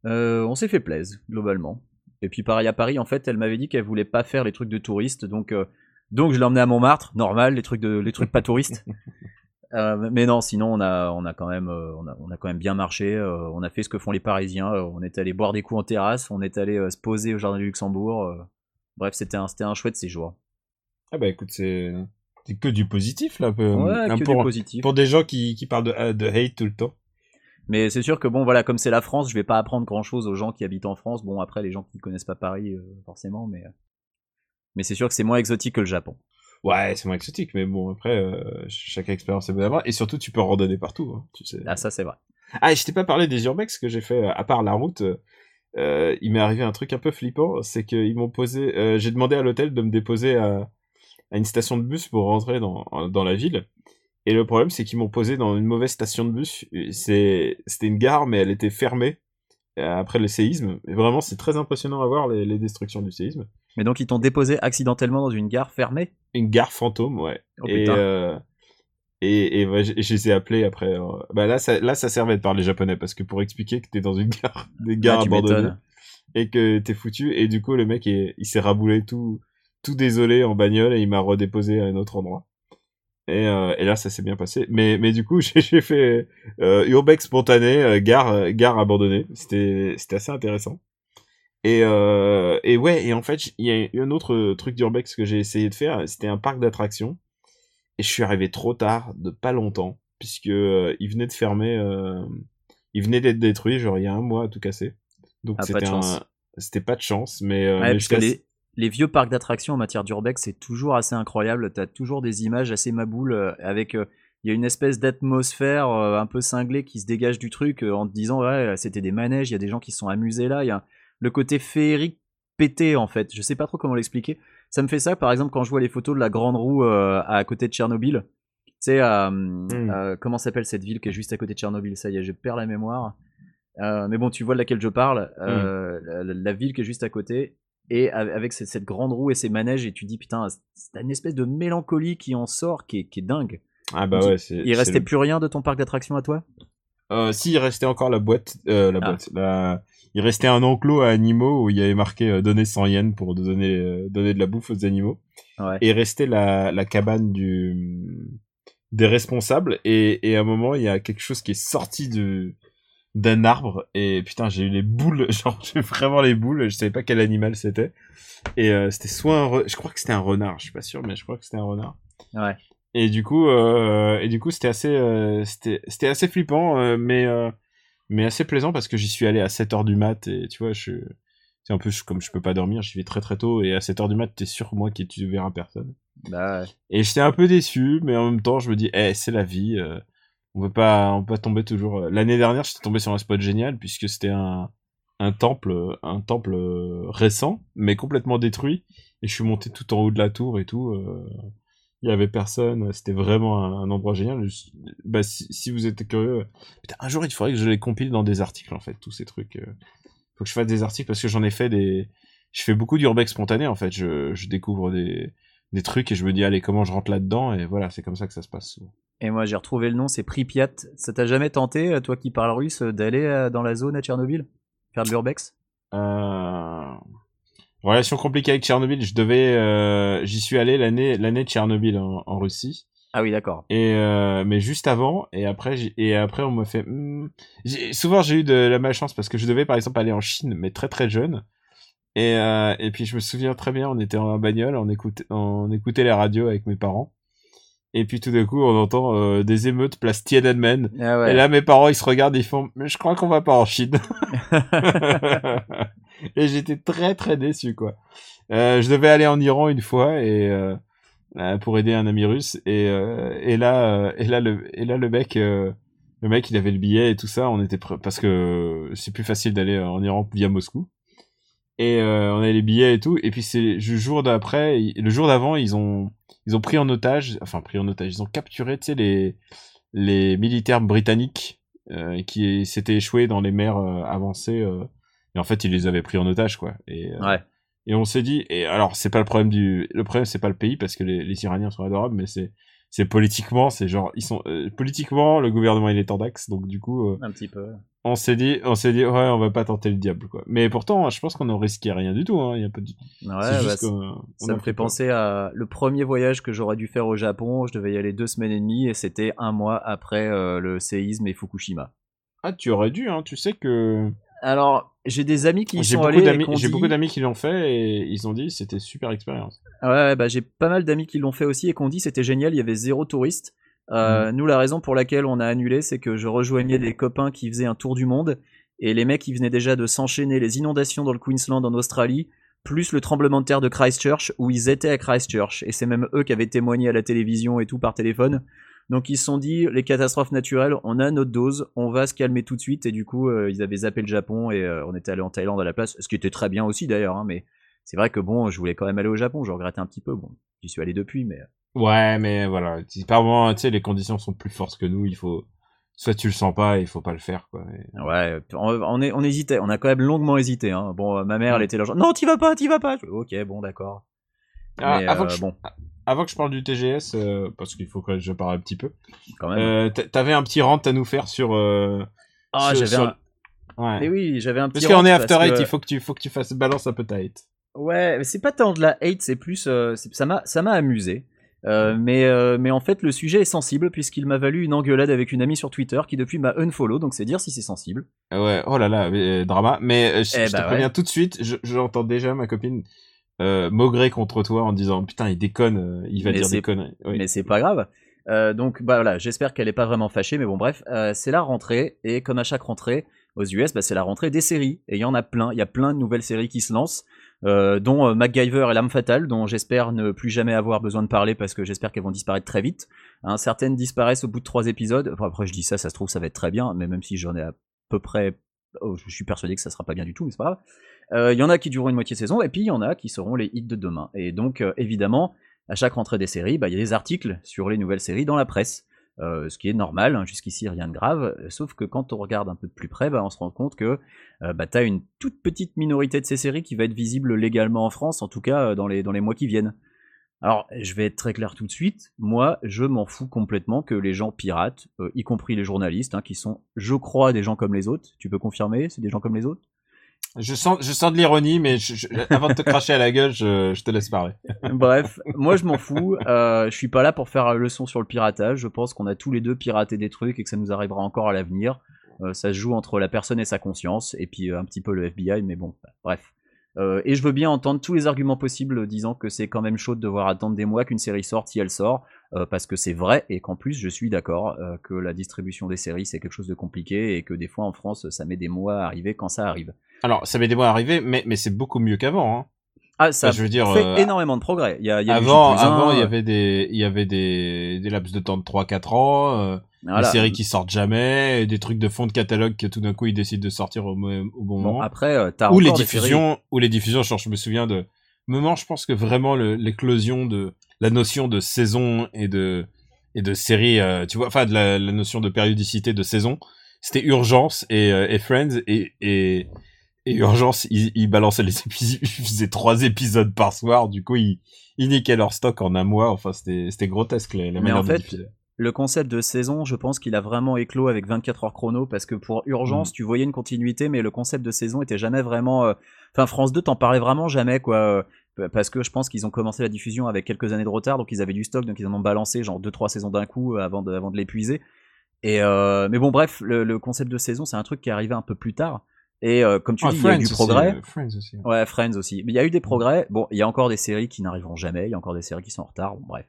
euh, on s'est fait plaisir, globalement. Et puis pareil à Paris, en fait, elle m'avait dit qu'elle voulait pas faire les trucs de touristes, donc, euh, donc je l'ai emmené à Montmartre, normal, les trucs, de, les trucs pas touristes. Euh, mais non, sinon on a, on a quand même, on a, on a quand même bien marché. euh, on a fait ce que font les Parisiens. on est allé boire des coups en terrasse. On est allé se poser au jardin du Luxembourg. bref, c'était un, c'était un chouette séjour. Ah bah écoute, c'est que du positif là. peu- Ouais, hein, que pour, du positif. pour des gens qui, qui parlent de, euh, de hate tout le temps. Mais c'est sûr que bon, voilà, comme c'est la France, je vais pas apprendre grand chose aux gens qui habitent en France. Bon, après, les gens qui connaissent pas Paris, euh, forcément, mais, euh, mais c'est sûr que c'est moins exotique que le Japon. Ouais, c'est moins exotique, mais bon, après, euh, chaque expérience est bonne à voir. Et surtout, tu peux randonner partout, hein, tu sais. Ah, ça, c'est vrai. Ah, et je t'ai pas parlé des urbex que j'ai fait, euh, à part la route. euh, euh, il m'est arrivé un truc un peu flippant, c'est qu'ils m'ont posé... euh, j'ai demandé à l'hôtel de me déposer à, à une station de bus pour rentrer dans, dans la ville. Et le problème, c'est qu'ils m'ont posé dans une mauvaise station de bus. C'était une gare, mais elle était fermée euh, après le séisme. Et vraiment, c'est très impressionnant à voir les, les destructions du séisme. Mais donc, ils t'ont déposé accidentellement dans une gare fermée? Une gare fantôme, ouais. Oh, et, euh, et, et ouais, je, je les ai appelés après. euh, bah là, ça, là, ça servait de parler japonais parce que pour expliquer que t'es dans une gare, des gares Ah, tu abandonnées m'étonnes. et que t'es foutu. Et du coup, le mec, il, il s'est raboulé tout, tout désolé en bagnole et il m'a redéposé à un autre endroit. Et, euh, et là, ça s'est bien passé. Mais, mais du coup, j'ai fait euh, urbex spontané, euh, gare, gare abandonnée. C'était, assez intéressant. Et, euh, et ouais, et en fait, il y a un autre truc d'urbex que j'ai essayé de faire. C'était un parc d'attractions. et je suis arrivé trop tard, de pas longtemps, puisque euh, il venait de fermer, euh, il venait d'être détruit, genre il y a un mois à tout casser. Donc Ah, c'était chance. un, c'était pas de chance, mais, Ouais, mais parce que les, les vieux parcs d'attractions en matière d'urbex, c'est toujours assez incroyable. T'as toujours des images assez maboules euh, avec. euh, Il y a une espèce d'atmosphère euh, un peu cinglée qui se dégage du truc euh, en te disant ouais c'était des manèges, il y a des gens qui se sont amusés là, il y a le côté féerique pété en fait. Je sais pas trop comment l'expliquer. Ça me fait ça par exemple quand je vois les photos de la grande roue euh, à côté de Tchernobyl. Tu sais à, euh, comment s'appelle cette ville qui est juste à côté de Tchernobyl? Ça y est, je perds la mémoire. Euh, mais bon, tu vois de laquelle je parle, euh, la- la ville qui est juste à côté, et avec cette, cette grande roue et ces manèges, et tu dis putain, c'est une espèce de mélancolie qui en sort, qui est, qui est dingue. Ah bah ouais, c'est. Il restait le- plus rien de ton parc d'attractions à toi? Euh, si, il restait encore la boîte, euh, la Ah. boîte. la- Il restait un enclos à animaux où il y avait marqué euh, donner 100 yens pour donner donner de la bouffe aux animaux. Ouais. Et restait la, la cabane du des responsables et, et à un moment il y a quelque chose qui est sorti de d'un arbre et putain j'ai eu les boules genre j'ai vraiment les boules je savais pas quel animal c'était et euh, c'était soit un re- je crois que c'était un renard je suis pas sûr mais je crois que c'était un renard Ouais. et du coup, euh, et du coup, c'était assez, euh, c'était, assez flippant, mais, mais assez plaisant parce que j'y suis allé à 7 heures du mat et tu vois, je, c'est un peu je- comme je peux pas dormir, j'y vais très très tôt et à 7 heures du mat, t'es sûr moi que tu verras personne. Bah, ouais. Et j'étais un peu déçu, mais en même temps, je me dis, eh, c'est la vie, on peut pas, on peut pas tomber toujours. euh. L'année dernière, j'étais tombé sur un spot génial puisque c'était un, temple, un temple euh, récent, mais complètement détruit. Et je suis monté tout en haut de la tour et tout. euh, Il y avait personne. C'était vraiment un, endroit génial. Bah, si, vous êtes curieux, putain, un jour il faudrait que je les compile dans des articles en fait, tous ces trucs. euh. Faut que je fasse des articles parce que j'en ai fait des. Je fais beaucoup d'urbex spontané en fait. Je, je découvre des des trucs et je me dis allez comment je rentre là-dedans? Et voilà c'est comme ça que ça se passe souvent. Et moi j'ai retrouvé le nom, c'est Pripyat. Ça t'a jamais tenté, euh, toi qui parles russe, euh, d'aller euh, dans la zone à Tchernobyl? Faire de l'urbex? Euh... Relation compliquée avec Tchernobyl. Je devais, euh, j'y suis allé l'année l'année de Tchernobyl en, en Russie. Ah oui, d'accord. Et euh, mais juste avant et après j'ai- et après on me fait. hmm, souvent j'ai eu de la malchance parce que je devais par exemple aller en Chine mais très très jeune. Et et puis je me souviens très bien, on était en bagnole, on écoutait on écoutait les radios avec mes parents. Et puis tout d'un coup on entend euh, des émeutes place Tiananmen. Ah ouais. Et là, mes parents, ils se regardent, ils font, mais je crois qu'on va pas en Chine. et j'étais très, très déçu, quoi. Euh, je devais aller en Iran une fois et euh, pour aider un ami russe. Et, et là, et là, le, et là, le mec, le mec, il avait le billet et tout ça. On était parce que c'est plus facile d'aller en Iran via Moscou. Et euh, on avait les billets et tout. Et puis c'est le jour d'après, le jour d'avant, ils ont, ils ont pris en otage, enfin pris en otage, ils ont capturé, tu sais, les, les militaires britanniques euh, qui s'étaient échoués dans les mers euh, avancées. euh, et en fait, ils les avaient pris en otage, quoi. Et, Ouais. et on s'est dit, et alors c'est pas le problème du, le problème c'est pas le pays parce que les, les Iraniens sont adorables, mais c'est c'est politiquement, c'est genre ils sont euh, politiquement le gouvernement il est en dax, donc du coup euh, Un petit peu. on s'est dit, on s'est dit ouais on va pas tenter le diable quoi. Mais pourtant je pense qu'on ne risquait rien du tout, hein. Il y a pas de, Ouais, bah, ça- on me fait penser à le premier voyage que j'aurais dû faire au Japon. Je devais y aller deux semaines et demie et c'était un mois après euh, le séisme et Fukushima. Ah tu aurais dû, hein. Tu sais que Alors, j'ai des amis qui y sont allés. j'ai dit- beaucoup d'amis qui l'ont fait et ils ont dit c'était super expérience. Ouais, ouais, bah, j'ai pas mal d'amis qui l'ont fait aussi et qui ont dit c'était génial, il y avait zéro touriste. Euh, Mm. Nous, la raison pour laquelle on a annulé, c'est que je rejoignais des copains qui faisaient un tour du monde et les mecs, ils venaient déjà de s'enchaîner les inondations dans le Queensland en Australie, plus le tremblement de terre de Christchurch où ils étaient à Christchurch et c'est même eux qui avaient témoigné à la télévision et tout par téléphone. Donc ils se sont dit les catastrophes naturelles, on a notre dose, on va se calmer tout de suite et du coup euh, ils avaient zappé le Japon et euh, on était allé en Thaïlande à la place, ce qui était très bien aussi d'ailleurs, hein, mais c'est vrai que bon, je voulais quand même aller au Japon, je regrettais un petit peu. Bon, j'y suis allé depuis, mais Ouais, mais voilà, c'est par moment, tu sais, les conditions sont plus fortes que nous. Il faut soit tu le sens pas, et il faut pas le faire, quoi. Et- ouais, on, on, est- on hésitait, on a quand même longuement hésité. Hein. Bon, euh, ma mère, elle Mm. était là genre non, t'y vas pas, t'y vas pas. Je ok, bon, d'accord. Ah, Mais, avant, euh, que je, bon, avant que je parle du TGS, euh, parce qu'il faut que je parle un petit peu. quand même. Euh, t'a- T'avais un petit rant à nous faire sur. Euh, ah, j'avais sur- un. Ouais. Mais oui, j'avais un petit. Parce qu'on est after eight, que- il faut que tu, faut que tu fasses balance un peu ta hate. Ouais, mais c'est pas tant de la hate, c'est plus, euh, c'est- ça m'a, ça m'a amusé. Euh, mais, euh, mais en fait, le sujet est sensible puisqu'il m'a valu une engueulade avec une amie sur Twitter qui depuis m'a unfollow, donc c'est dire si c'est sensible. Ah Ouais, oh là là, mais, euh, drama. Mais euh, je, Eh je bah te préviens ouais. tout de suite, je- j'entends déjà ma copine euh, maugrer contre toi en disant putain il déconne, euh, il va Mais dire des conneries. Oui. mais c'est pas grave. Euh, donc bah voilà, j'espère qu'elle est pas vraiment fâchée, mais bon bref, euh, c'est la rentrée et comme à chaque rentrée aux US, bah, c'est la rentrée des séries et il y en a plein, il y a plein de nouvelles séries qui se lancent, dont MacGyver et l'âme fatale, dont j'espère ne plus jamais avoir besoin de parler parce que j'espère qu'elles vont disparaître très vite. Hein, certaines disparaissent au bout de trois épisodes. Enfin, après je dis ça, ça se trouve ça va être très bien, mais même si j'en ai à peu près, oh, je suis persuadé que ça sera pas bien du tout, mais c'est pas grave. Euh, Il y en a qui dureront une moitié de saison et puis il y en a qui seront les hits de demain. Et donc euh, évidemment à chaque rentrée des séries, bah, il y a des articles sur les nouvelles séries dans la presse. Euh, ce qui est normal, hein, jusqu'ici rien de grave, euh, sauf que quand on regarde un peu de plus près, bah, on se rend compte que euh, bah, tu une toute petite minorité de ces séries qui va être visible légalement en France, en tout cas euh, dans les mois qui viennent. Alors, je vais être très clair tout de suite, moi, je m'en fous complètement que les gens piratent, euh, y compris les journalistes, hein, qui sont, je crois, des gens comme les autres. Tu peux confirmer, c'est des gens comme les autres? Je sens, je sens de l'ironie, mais je- je- avant de te cracher à la gueule, je, je te laisse parler. Bref, moi je m'en fous. Euh, je suis pas là pour faire la leçon sur le piratage. Je pense qu'on a tous les deux piraté des trucs et que ça nous arrivera encore à l'avenir. Euh, ça se joue entre la personne et sa conscience, et puis euh, un petit peu le FBI, mais bon, bref. Euh, et je veux bien entendre tous les arguments possibles disant que c'est quand même chaud de devoir attendre des mois qu'une série sorte si elle sort, euh, parce que c'est vrai et qu'en plus je suis d'accord euh, que la distribution des séries c'est quelque chose de compliqué et que des fois en France ça met des mois à arriver quand ça arrive. Alors, ça met des mois à arriver, mais, mais c'est beaucoup mieux qu'avant. Hein. Ah, ça je veux dire, fait euh, énormément de progrès. Il y a, il y a du avant, avant, il y avait des, il y avait des, des laps de temps de 3-4 ans, euh, voilà. des séries qui sortent jamais, des trucs de fond de catalogue que tout d'un coup ils décident de sortir au, bon, Bon, moment. après, euh, t'as ou les séries- diffusions, ou les diffusions, genre, je me souviens de moment, je pense que vraiment l'éclosion de la notion de saison et de et de série, tu vois, enfin de la, la notion de périodicité de saison, c'était Urgence et, et Friends et et, et Urgence, ils, ils balançaient les épisodes, ils faisaient trois épisodes par soir, du coup ils ils niquaient leur stock en un mois, enfin c'était grotesque les, les Mais en de fait. Le concept de saison, je pense qu'il a vraiment éclos avec 24 heures chrono parce que pour Urgence, Mm. tu voyais une continuité, mais le concept de saison était jamais vraiment. euh, Enfin, France 2 t'en parlait vraiment jamais, quoi. euh, Parce que je pense qu'ils ont commencé la diffusion avec quelques années de retard, donc ils avaient du stock, donc ils en ont balancé genre 2-3 saisons d'un coup euh, avant de, avant de l'épuiser. Et euh, mais bon, bref, le, le concept de saison, c'est un truc qui est arrivé un peu plus tard. Et euh, comme tu Ah, dis, il y a eu du progrès. euh, Friends aussi. Ouais, Friends aussi. Mais il y a eu des progrès. Bon, il y a encore des séries qui n'arriveront jamais. Il y a encore des séries qui sont en retard. Bon, bref.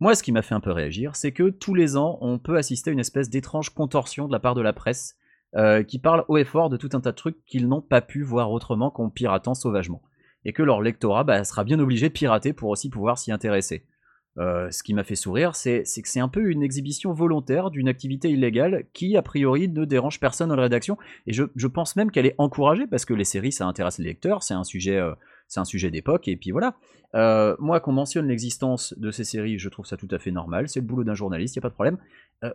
Moi, ce qui m'a fait un peu réagir, c'est que tous les ans, on peut assister à une espèce d'étrange contorsion de la part de la presse euh, qui parle haut et fort de tout un tas de trucs qu'ils n'ont pas pu voir autrement qu'en piratant sauvagement. Et que leur lectorat bah, sera bien obligé de pirater pour aussi pouvoir s'y intéresser. Euh, ce qui m'a fait sourire, c'est que c'est un peu une exhibition volontaire d'une activité illégale qui, a priori, ne dérange personne dans la rédaction. Et je, pense même qu'elle est encouragée parce que les séries, ça intéresse les lecteurs, c'est un sujet, euh, sujet d'époque, et puis voilà. Euh, moi, qu'on mentionne l'existence de ces séries, je trouve ça tout à fait normal. C'est le boulot d'un journaliste, il y a pas de problème.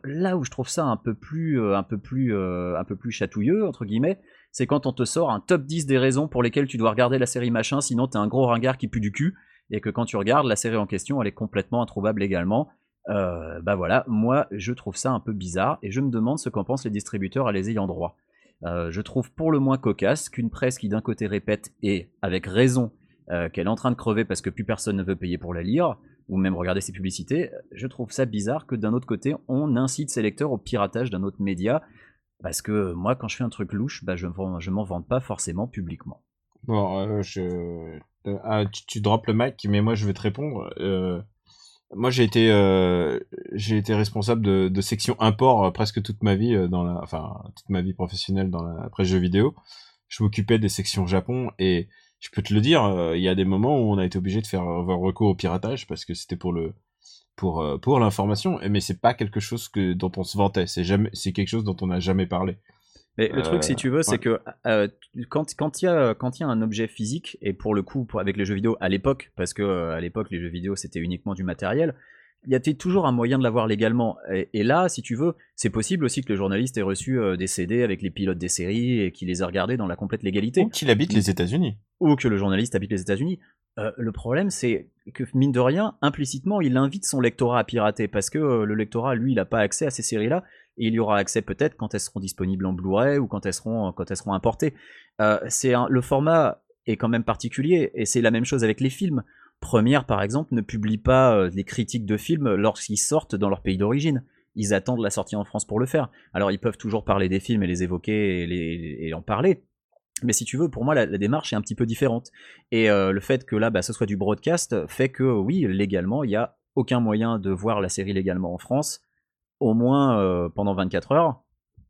Là où je trouve ça un peu plus, un peu plus, un peu plus chatouilleux entre guillemets, c'est quand on te sort un top 10 des raisons pour lesquelles tu dois regarder la série machin, sinon t'es un gros ringard qui pue du cul, et que quand tu regardes la série en question, elle est complètement introuvable également. Euh, bah voilà, moi je trouve ça un peu bizarre, et je me demande ce qu'en pensent les distributeurs à les ayant droit. Euh, je trouve pour le moins cocasse qu'une presse qui d'un côté répète, et avec raison, euh, qu'elle est en train de crever parce que plus personne ne veut payer pour la lire, ou même regarder ses publicités, je trouve ça bizarre que d'un autre côté, on incite ses lecteurs au piratage d'un autre média, parce que moi, quand je fais un truc louche, bah, je je m'en vante pas forcément publiquement. Bon, je... euh, ah, tu, tu drops le mic, mais moi je vais te répondre. Euh, moi j'ai été, euh, j'ai été responsable de, de section import presque toute ma vie dans la, enfin toute ma vie professionnelle dans la presse jeux vidéo. Je m'occupais des sections Japon et je peux te le dire, il y a des moments où on a été obligé de faire avoir recours au piratage parce que c'était pour le, pour pour l'information. Mais c'est pas quelque chose que dont on se vantait. C'est jamais, c'est quelque chose dont on n'a jamais parlé. Mais le Euh, truc, si tu veux, c'est que euh, quand quand il y a quand il y a un objet physique et pour le coup pour- avec les jeux vidéo à l'époque, parce que euh, à l'époque les jeux vidéo c'était uniquement du matériel, il y avait toujours un moyen de l'avoir légalement. Et, et là, si tu veux, c'est possible aussi que le journaliste ait reçu euh, des CD avec les pilotes des séries et qu'il les a regardés dans la complète légalité Ou qu'il habite les États-Unis. ou que le journaliste habite les États-Unis. Euh, le problème, c'est que mine de rien, implicitement, il invite son lectorat à pirater parce que euh, le lectorat, lui, il n'a pas accès à ces séries-là et il y aura accès peut-être quand elles seront disponibles en Blu-ray ou quand elles seront quand elles seront importées. Euh, le format est quand même particulier et c'est la même chose avec les films. Première, par exemple, ne publie pas euh, les critiques de films lorsqu'ils sortent dans leur pays d'origine. Ils attendent la sortie en France pour le faire. Alors ils peuvent toujours parler des films et les évoquer et, en parler, Mais si tu veux, pour moi, la, la démarche est un petit peu différente. Et euh, le fait que là, bah, ce soit du broadcast fait que, oui, légalement, il n'y a aucun moyen de voir la série légalement en France, au moins euh, pendant 24 heures.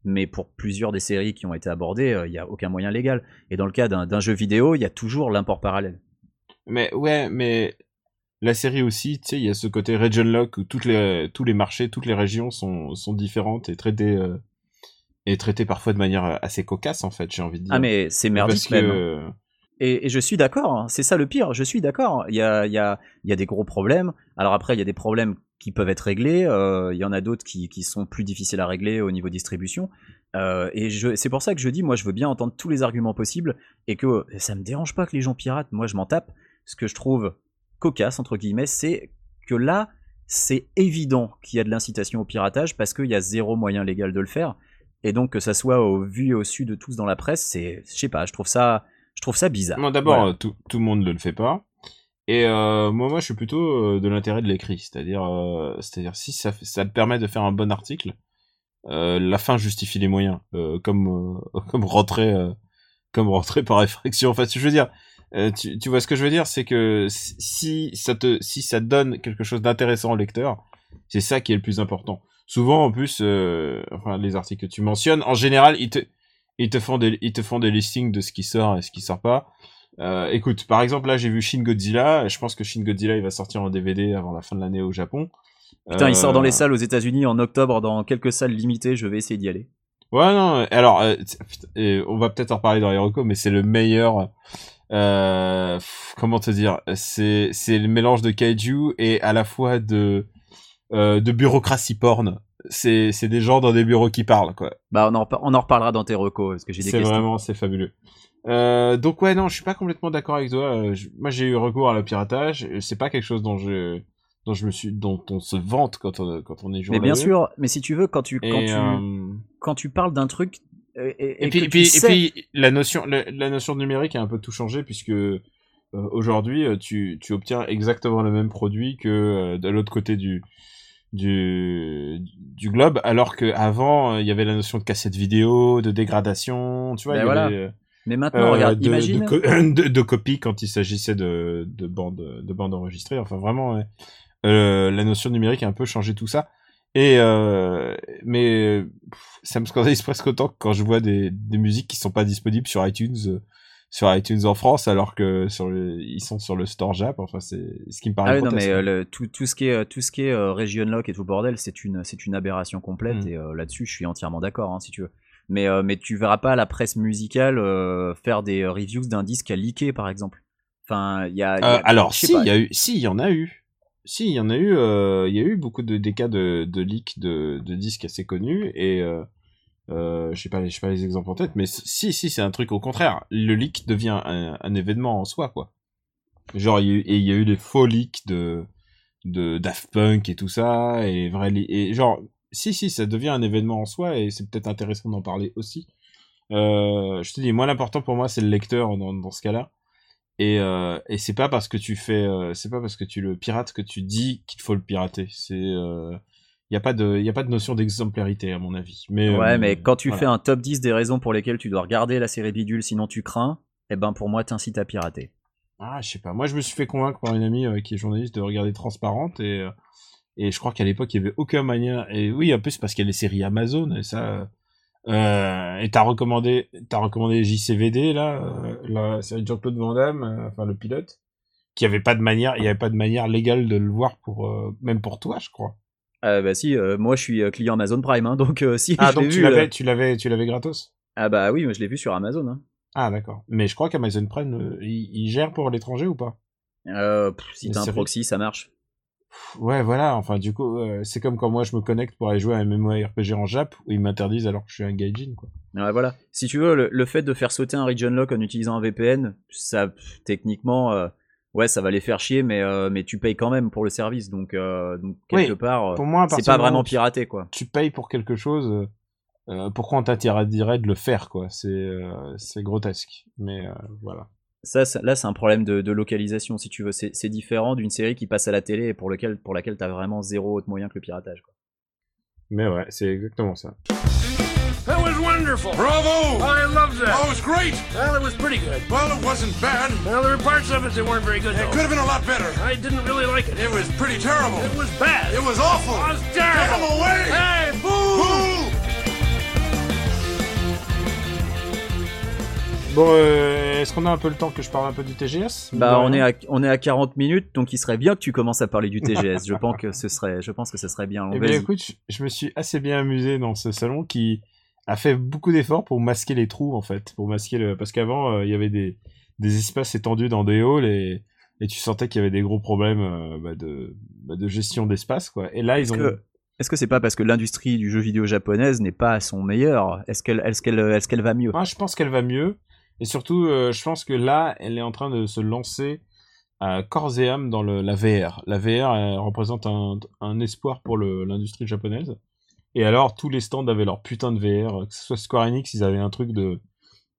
Mais pour plusieurs des séries qui ont été abordées, euh, il n'y a aucun moyen légal. Et dans le cas d'un jeu vidéo, il y a toujours l'import parallèle. Mais ouais, mais la série aussi, tu sais, il y a ce côté region lock où toutes les, tous les marchés, toutes les régions sont, sont différentes et traitées, euh, et traitées parfois de manière assez cocasse, en fait, j'ai envie de dire. Ah, mais c'est merdique que, même. euh, Et, et je suis d'accord, hein, c'est ça le pire, je suis d'accord. Il y a, y, a, il y a des gros problèmes. Alors après, il y a des problèmes qui peuvent être réglés, euh, il y en a d'autres qui, qui sont plus difficiles à régler au niveau distribution. Euh, et je, c'est pour ça que je dis, moi je veux bien entendre tous les arguments possibles, et que ça me dérange pas que les gens piratent, moi je m'en tape. Ce que je trouve cocasse, entre guillemets, c'est que là, c'est évident qu'il y a de l'incitation au piratage, parce qu'il y a zéro moyen légal de le faire. Et donc que ça soit au vu et au su de tous dans la presse, c'est, je sais pas, je trouve ça, je trouve ça bizarre. Non, d'abord, Voilà. euh, tout, tout le monde ne le fait pas. Et euh, moi, je suis plutôt euh, de l'intérêt de l'écrit, c'est-à-dire, euh, c'est-à-dire si ça, te permet de faire un bon article, la fin justifie les moyens, comme comme rentrer, comme rentrer par effraction. Enfin, je veux dire, tu, vois ce que je veux dire, c'est que si ça te, si ça donne quelque chose d'intéressant au lecteur, c'est ça qui est le plus important. Souvent, en plus, enfin, les articles que tu mentionnes, en général, ils te, ils te font des, ils te font des listings de ce qui sort et ce qui sort pas. Euh, écoute, par exemple, là, j'ai vu Shin Godzilla. Je pense que Shin Godzilla, il va sortir en DVD avant la fin de l'année au Japon. Putain, il sort dans les Euh, salles aux États-Unis en octobre, dans quelques salles limitées. Je vais essayer d'y aller. Ouais, non. Alors, euh, putain, on va peut-être en reparler dans recos, mais c'est le meilleur. Comment te dire? C'est c'est le mélange de kaiju et à la fois de de bureaucratie porn. C'est c'est des gens dans des bureaux qui parlent, quoi. Bah, on en, on en reparlera dans tes recos, parce que j'ai des C'est vraiment, c'est fabuleux. Euh, donc ouais, non, je suis pas complètement d'accord avec toi. Euh, je- moi, j'ai eu recours à le piratage. C'est pas quelque chose dont je, dont je me suis, dont on se vante quand on, quand on est Mais journaliste. bien sûr, mais si tu veux, quand tu, quand tu, euh, quand tu parles d'un truc, euh, et, et, et puis, que et tu puis, et sais- puis, la notion, la, la notion de numérique a un peu tout changé puisque euh, aujourd'hui, euh, tu, tu obtiens exactement le même produit que euh, de l'autre côté du, du, du globe, alors que avant, euh, il y avait la notion de cassette vidéo, de dégradation, tu vois. Ben il y voilà. avait, euh, mais maintenant, euh, regarde, de, imagine. de, co- de, de copies quand il s'agissait de, de bandes de bandes enregistrées. Enfin, vraiment, ouais. Euh, la notion numérique a un peu changé tout ça. Et euh, mais pff, ça me scandalise presque autant que quand je vois des, des musiques qui sont pas disponibles sur iTunes euh, sur iTunes en France alors que sur le, ils sont sur le store Jap. Enfin, c'est ce qui me paraît Ah oui, non, mais euh, le- tout, tout ce qui est, euh, tout ce qui est euh, region lock et tout le bordel, c'est une, c'est une aberration complète. Mm. Et euh, là-dessus, je suis entièrement d'accord, hein, si tu veux. Mais, mais tu verras pas la presse musicale faire des reviews d'un disque à leaker, par exemple. Enfin, il y a. il y a- alors, si, il y a eu, si, il y en a eu. Si, il y en a eu, il y a eu beaucoup de des cas de, de leaks de, de disques assez connus et euh, je sais pas, je sais pas les exemples en tête, mais si, si, c'est un truc au contraire. Le leak devient un, événement en soi, quoi. Genre, il y a eu, des faux leaks de de Daft Punk et tout ça et vrai et genre, si, si, ça devient un événement en soi et c'est peut-être intéressant d'en parler aussi. Euh, je te dis, moi, l'important pour moi, c'est le lecteur dans, dans ce cas-là. Et, euh, et c'est pas parce que tu fais, c'est pas parce que tu le pirates que tu dis qu'il faut le pirater. C'est, il y a pas de, y a pas de notion d'exemplarité à mon avis. Mais Ouais, euh, mais quand tu voilà. fais un top 10 des raisons pour lesquelles tu dois regarder la série Bidule, sinon tu crains, eh ben pour moi, t'incites à pirater. ah, je sais pas. Moi, je me suis fait convaincre par une amie euh, qui est journaliste de regarder Transparente et euh, et je crois qu'à l'époque il y avait aucun moyen. Et oui, en plus parce qu'il y a les séries Amazon et ça. Et t'as recommandé, t'as recommandé JCVD là, la série de Jean-Claude Van Damme, enfin le pilote, qui avait pas de manière, il y avait pas de manière légale de le voir pour, même pour toi, je crois. Ah bah si, euh, moi je suis euh, client Amazon Prime, hein, donc euh, si Ah je donc tu vu. l'avais, tu l'avais, tu l'avais gratos? Ah bah oui, moi je l'ai vu sur Amazon. Hein. Ah d'accord. Mais je crois qu'Amazon Prime, euh, il, il gère pour l'étranger ou pas? Pff, si t'as un proxy, ça marche. Ouais, voilà. Enfin, du coup, c'est comme quand moi je me connecte pour aller jouer à un MMORPG en Jap où ils m'interdisent alors que je suis un gaijin, quoi. Ouais, voilà. Si tu veux, le, le fait de faire sauter un region lock en utilisant un VPN, ça, pff, techniquement, ouais, ça va les faire chier, mais, euh, mais tu payes quand même pour le service, donc, euh, donc Oui, quelque part, c'est pas vraiment piraté, quoi. Tu payes pour quelque chose. euh, pourquoi on t'interdirait de le faire, quoi? C'est, c'est grotesque. Mais voilà. Ça, ça- là, c'est un problème de, de localisation, si tu veux. C'est c'est différent d'une série qui passe à la télé et pour, lequel, pour laquelle t'as vraiment zéro autre moyen que le piratage. Quoi. Mais ouais, c'est exactement ça. That was wonderful. Bravo! I loved that. Oh, it was great. Well, it was pretty good. Well, it wasn't bad. Well, there were parts of it that weren't very good. It though. could have been a lot better. I didn't really like it. It was pretty terrible. It was bad. It was awful. It was Get terrible. him away! Hey, boo! Boo! Bon, euh, est-ce qu'on a un peu le temps que je parle un peu du TGS Bah, on est, à, on est à 40 minutes, donc il serait bien que tu commences à parler du TGS. je, pense que ce serait, je pense que ce serait bien. Eh bien, écoute, je, je me suis assez bien amusé dans ce salon qui a fait beaucoup d'efforts pour masquer les trous, en fait. Pour masquer le... Parce qu'avant, euh, il y avait des, des espaces étendus dans des halls et, et tu sentais qu'il y avait des gros problèmes euh, bah, de, bah, de gestion d'espace, quoi. Et là, ils Est-ce ont... que, est-ce que c'est pas parce que l'industrie du jeu vidéo japonaise n'est pas à son meilleur? Est-ce qu'elle, est-ce qu'elle va mieux? Moi, je pense qu'elle va mieux. Et surtout, euh, je pense que là, elle est en train de se lancer à corps et âme dans le, la VR. La VR elle représente un, un espoir pour l'industrie japonaise. Et alors, tous les stands avaient leur putain de VR. Que ce soit Square Enix, ils avaient un truc de,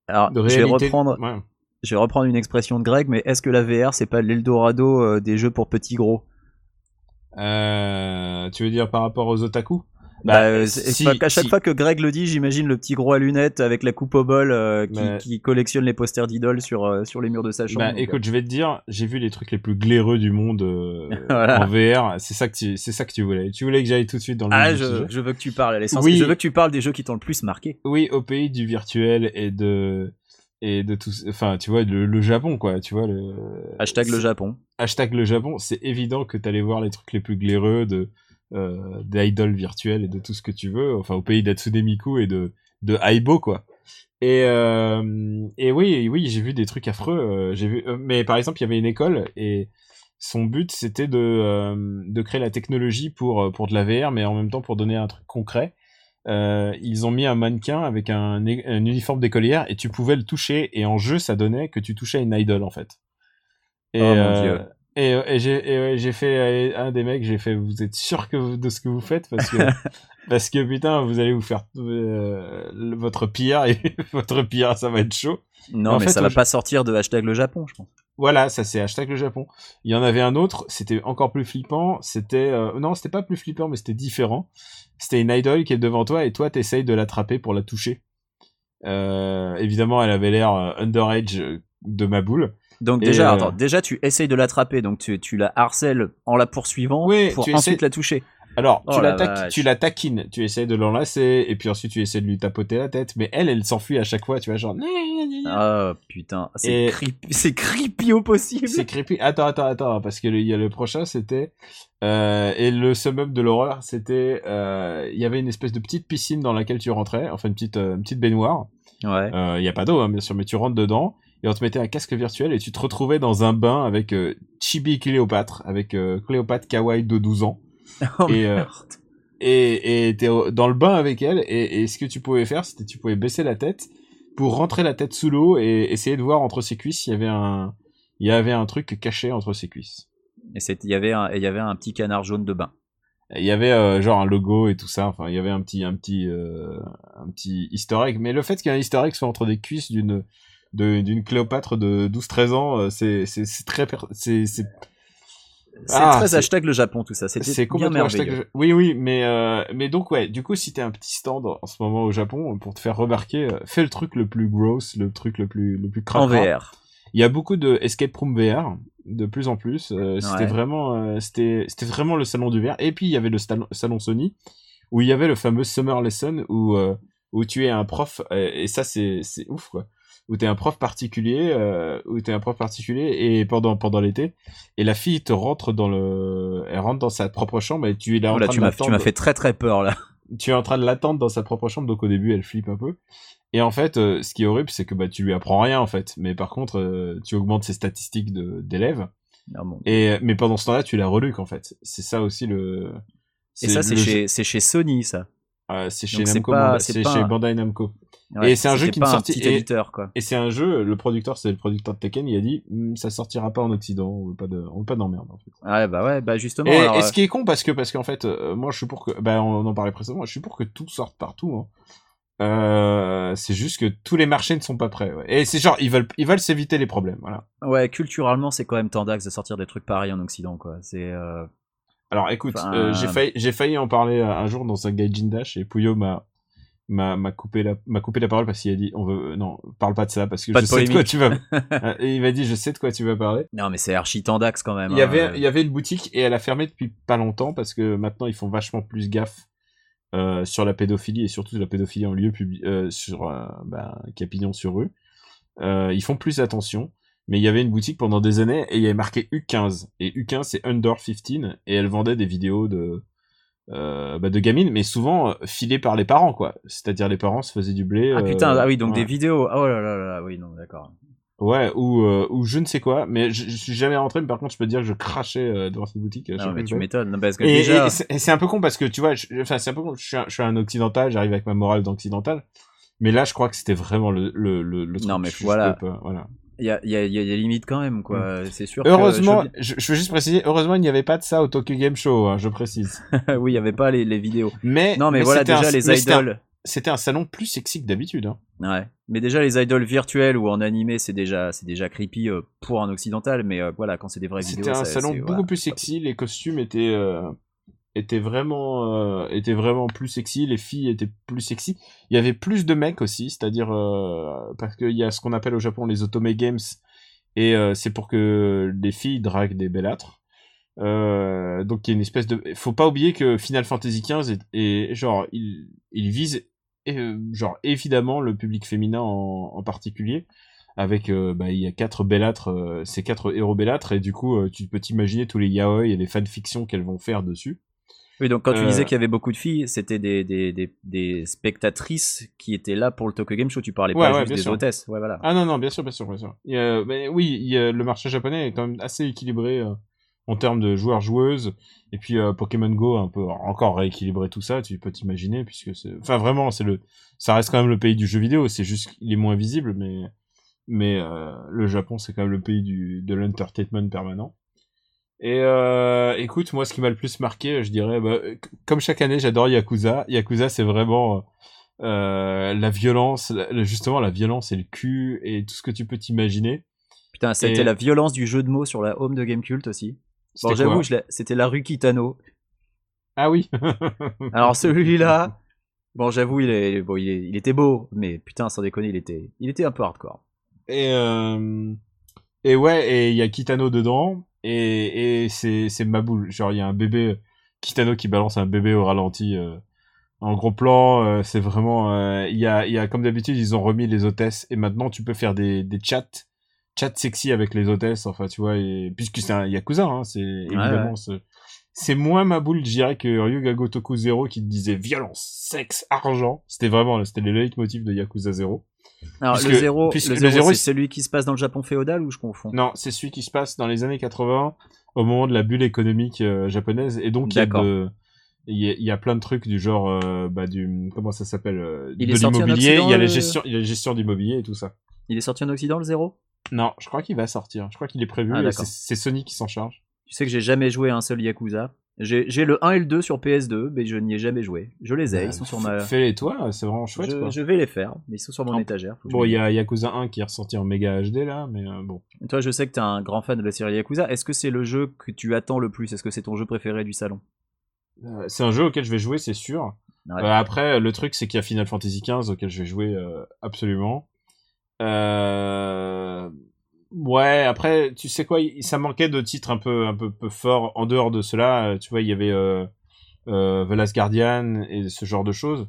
Alors, de je vais réalité. reprendre, Ouais. je vais reprendre une expression de Greg, mais est-ce que la VR c'est pas l'Eldorado euh, des jeux pour petits gros? Euh, tu veux dire par rapport aux otaku? Bah, euh, si, c'est pas- à chaque si. fois que Greg le dit, j'imagine le petit gros à lunettes avec la coupe au bol euh, qui, Bah- qui collectionne les posters d'idoles sur, euh, sur les murs de sa chambre. Bah, Donc, euh, écoute, je vais te dire, j'ai vu les trucs les plus glaireux du monde euh, Voilà. en VR. C'est ça que tu, c'est ça que tu voulais. Tu voulais que j'aille tout de suite dans le Ah, je, veux que tu parles à l'essence. Oui. Je veux que tu parles des jeux qui t'ont le plus marqué. Oui, au pays du virtuel et de et de tout, enfin, tu vois, le, le Japon, quoi. Tu vois le Hashtag le Japon. hashtag le Japon. C'est évident que t'allais voir les trucs les plus glaireux de euh, des idoles virtuelles et de tout ce que tu veux. Enfin, au pays d'Atsune Miku et de de Aibo, quoi. Et euh, et oui, oui, j'ai vu des trucs affreux. euh, j'ai vu, euh, mais par exemple, il y avait une école et son but c'était de euh, de créer la technologie pour pour de la VR, mais en même temps pour donner un truc concret. Euh, ils ont mis un mannequin avec un, un uniforme d'écolière et tu pouvais le toucher et en jeu ça donnait que tu touchais une idole en fait. Et, Oh, mon Dieu. Et, et j'ai fait euh, un des mecs, j'ai fait vous êtes sûr que vous- de ce que vous faites? Parce que parce que putain vous allez vous faire euh, votre pire et votre pire ça va être chaud. Non, En mais fait, ça va pas sortir de hashtag le Japon, je pense. Voilà, ça c'est hashtag le Japon. Il y en avait un autre, c'était encore plus flippant. C'était euh, non, c'était pas plus flippant, mais c'était différent. C'était une idole qui est devant toi et toi t'essayes de l'attraper pour la toucher. Euh, évidemment, elle avait l'air euh, underage euh, de ma boule. Donc Et, déjà, euh, attends, déjà tu essayes de l'attraper, donc tu, tu la harcèles en la poursuivant Oui, pour tu ensuite essaies- la toucher. Alors, Oh tu, la tu la taquines, tu essayes de l'enlacer, et puis ensuite tu essaies de lui tapoter la tête, mais elle, elle s'enfuit à chaque fois, tu vois, genre... Ah putain, c'est Et- creepy, au possible. C'est creepy. Attends, attends, attends, parce que le- y a le prochain, c'était euh, et le summum de l'horreur, c'était euh, il y avait une espèce de petite piscine dans laquelle tu rentrais, enfin une petite euh, une petite baignoire. Ouais. Il y a pas d'eau, hein, bien sûr, mais tu rentres dedans et on te mettait un casque virtuel et tu te retrouvais dans un bain avec euh, Chibi Cléopâtre, avec euh, Cléopâtre Kawaii de 12 ans. Oh, et, euh, et et t'es dans le bain avec elle et, et ce que tu pouvais faire, c'était tu pouvais baisser la tête pour rentrer la tête sous l'eau et essayer de voir entre ses cuisses, il y avait un il y avait un truc caché entre ses cuisses. Et il y avait un, il y avait un petit canard jaune de bain. Il y avait euh, genre un logo et tout ça. Enfin, il y avait un petit, un petit, euh, un petit egg. Mais le fait qu'il y ait un Easter egg soit entre des cuisses d'une, d'une Cléopâtre de 12-13 ans, euh, c'est, très, c'est, Ah, très hashtag le Japon tout ça. C'est complètement hashtag. Oui, oui, mais, euh, mais donc ouais. Du coup, si t'es un petit stand en ce moment au Japon pour te faire remarquer, euh, fais le truc le plus gross, le truc le plus, le plus En cracra. VR. Il y a beaucoup de escape room VR de plus en plus. Euh, c'était Ouais. vraiment, euh, c'était, c'était vraiment le salon du VR. Et puis il y avait le salon, Sony où il y avait le fameux Summer Lesson où euh, où tu es un prof euh, et ça c'est c'est ouf quoi. Où t'es un prof particulier, euh, où t'es un prof particulier et pendant pendant l'été et la fille te rentre dans le, elle rentre dans sa propre chambre et tu es là en Oh là, train tu de m'as tu m'as fait très très peur là. tu es en train de l'attendre dans sa propre chambre, donc au début elle flippe un peu. Et en fait, euh, ce qui est horrible, c'est que bah tu lui apprends rien en fait, mais par contre euh, tu augmentes ses statistiques d'élèves. Ah. Et mais pendant ce temps-là, tu la reluques en fait. C'est ça aussi le. Et ça c'est chez c'est chez Sony ça. Euh, c'est chez Namco, c'est chez un- Bandai Namco. Ouais, Et c'est un jeu qui ne sortit- et- éditeur quoi. Et c'est un jeu, le producteur c'est le producteur de Tekken, il a dit Hmm, ça sortira pas en Occident, on veut pas de, on veut pas d'emmerde en fait. Ouais bah ouais bah justement. Et, alors, et ce qui est con parce que parce qu'en fait euh, moi je suis pour que bah on en parlait précédemment je suis pour que tout sorte partout hein. Euh, c'est juste que tous les marchés ne sont pas prêts ouais. et c'est genre ils veulent ils veulent s'éviter les problèmes voilà euh, ouais culturellement c'est quand même tendax de sortir des trucs pareils en Occident quoi. C'est euh, alors écoute Enfin, euh, j'ai failli j'ai failli en parler euh, un jour dans un Gaijin Dash et Puyo m'a m'a coupé la m'a coupé la parole parce qu'il a dit on veut non parle pas de ça parce que Pas je de sais de quoi tu vas Euh, et il m'a dit je sais de quoi tu vas parler Non, mais c'est archi tendax quand même. il y hein. avait il y avait une boutique et elle a fermé depuis pas longtemps parce que maintenant ils font vachement plus gaffe euh, sur la pédophilie et surtout la pédophilie en lieu public euh, sur euh, bah, Capignon sur rue euh, ils font plus attention mais il y avait une boutique pendant des années et il y avait marqué U15 et U15 c'est under 15 et elle vendait des vidéos de euh, bah, de gamines mais souvent euh, filées par les parents quoi c'est-à-dire les parents se faisaient du blé Ah euh, putain, ah oui, donc ouais. des vidéos. Oh là là là là, oui, non, d'accord. Ouais, ou, euh, ou je ne sais quoi, mais je, je suis jamais rentré, mais par contre, je peux te dire que je crachais euh, devant cette boutique. Non, mais tu m'étonnes. Non, Parce que Et, déjà. et c'est un peu con parce que tu vois, je- enfin, c'est un peu con, je suis un, je suis un occidental, j'arrive avec ma morale d'occidental, mais là, je crois que c'était vraiment le, le, le, le truc. Non, mais voilà. voilà. Il y a, y, a, y a des limites quand même, quoi. C'est sûr. Heureusement, je- je, je veux juste préciser, heureusement, il n'y avait pas de ça au Tokyo Game Show, hein, je précise. oui, il y avait pas les, les vidéos. Mais, Non, mais, voilà, déjà un- les mais c'était un- idoles. C'était un salon plus sexy que d'habitude. Hein. Ouais. Mais déjà les idoles virtuelles ou en animé, c'est déjà, déjà creepy euh, pour un occidental. Mais euh, voilà, quand c'est des vraies vidéos, C'était un ça- salon beaucoup plus sexy, les costumes étaient euh, étaient vraiment euh, étaient vraiment plus sexy, les filles étaient plus sexy. Il y avait plus de mecs aussi, c'est-à-dire euh, parce qu'il y a ce qu'on appelle au Japon les otome games et euh, c'est pour que les filles draguent des bellâtres. Donc il y a une espèce de faut pas oublier que Final Fantasy XV est, genre il il vise genre évidemment le public féminin en, particulier avec bah il y a quatre bellâtres ces quatre héros bellâtres et du coup tu peux t'imaginer tous les yaoi et les fanfictions qu'elles vont faire dessus Oui, donc quand tu Euh, disais qu'il y avait beaucoup de filles, c'était des, des, des, des spectatrices qui étaient là pour le Tokyo Game Show. Tu parlais Ouais, pas ouais, juste des sûr. hôtesses. Ouais, voilà. ah non non bien sûr bien sûr bien sûr mais oui il y a- le marché japonais est quand même assez équilibré euh, en termes de joueurs joueuses et puis euh, Pokémon Go un peu encore rééquilibré tout ça tu peux t'imaginer puisque c'est enfin vraiment c'est le ça reste quand même le pays du jeu vidéo c'est juste qu'il est moins visible mais mais le Japon c'est quand même le pays du de l'entertainment permanent et euh, écoute moi ce qui m'a le plus marqué je dirais bah, comme chaque année j'adore Yakuza Yakuza c'est vraiment euh, la violence justement la violence et le cul et tout ce que tu peux t'imaginer Putain, ça a Et- été la violence du jeu de mots sur la home de Gamecult aussi. Bon, C'était j'avoue, c'était la rue Kitano. ah oui Alors celui-là, bon, j'avoue, il est, bon, il, est- il était beau, mais putain, sans déconner, il était, il était un peu hardcore. Et, euh, et ouais, et il y a Kitano dedans, et, et c'est, c'est ma boule. Genre, il y a un bébé, Kitano qui balance un bébé au ralenti, euh, en gros plan, euh, c'est vraiment, euh, il y a, y a, comme d'habitude, ils ont remis les hôtesses, et maintenant tu peux faire des, des chats, chats sexy avec les hôtesses, enfin, tu vois, et, puisque c'est un Yakuza, hein, c'est, évidemment, ouais. c'est, c'est moins ma boule, je dirais, que Ryuga Gotoku 0 qui disait violence, sexe, argent. C'était vraiment, c'était les leitmotifs de Yakuza 0. Alors Puisque- le zéro, c'est celui qui se passe dans le Japon féodal ou je confonds Non, c'est celui qui se passe dans les années 80, au moment de la bulle économique euh, japonaise, et donc il y a de, il y a, il y a plein de trucs du genre, euh, bah du, comment ça s'appelle, euh, Il de l'immobilier, il y a la gestion, il y a la gestion d'immobilier et tout ça. Il est sorti en Occident le zéro? Non, je crois qu'il va sortir. Je crois qu'il est prévu. Ah, c'est Sony qui s'en charge. Tu sais que j'ai jamais joué à un seul Yakuza. J'ai le 1 et le 2 sur PS2, mais je n'y ai jamais joué. Je les ai, ils sont sur ma. Fais-les toi, c'est vraiment chouette. je, quoi. je vais les faire, mais ils sont sur mon étagère. Bon, il y a Yakuza 1 qui est ressorti en méga HD là, mais euh, bon. Toi, je sais que t'es un grand fan de la série Yakuza. Est-ce que c'est le jeu que tu attends le plus? Est-ce que c'est ton jeu préféré du salon? Euh, c'est un jeu auquel je vais jouer, c'est sûr. Ouais. Euh, après, le truc, c'est qu'il y a Final Fantasy XV auquel je vais jouer euh, absolument. Euh... Ouais, après, tu sais quoi, ça manquait de titres un peu, un peu, peu forts en dehors de cela. euh, Tu vois, il y avait euh, euh, The Last Guardian et ce genre de choses.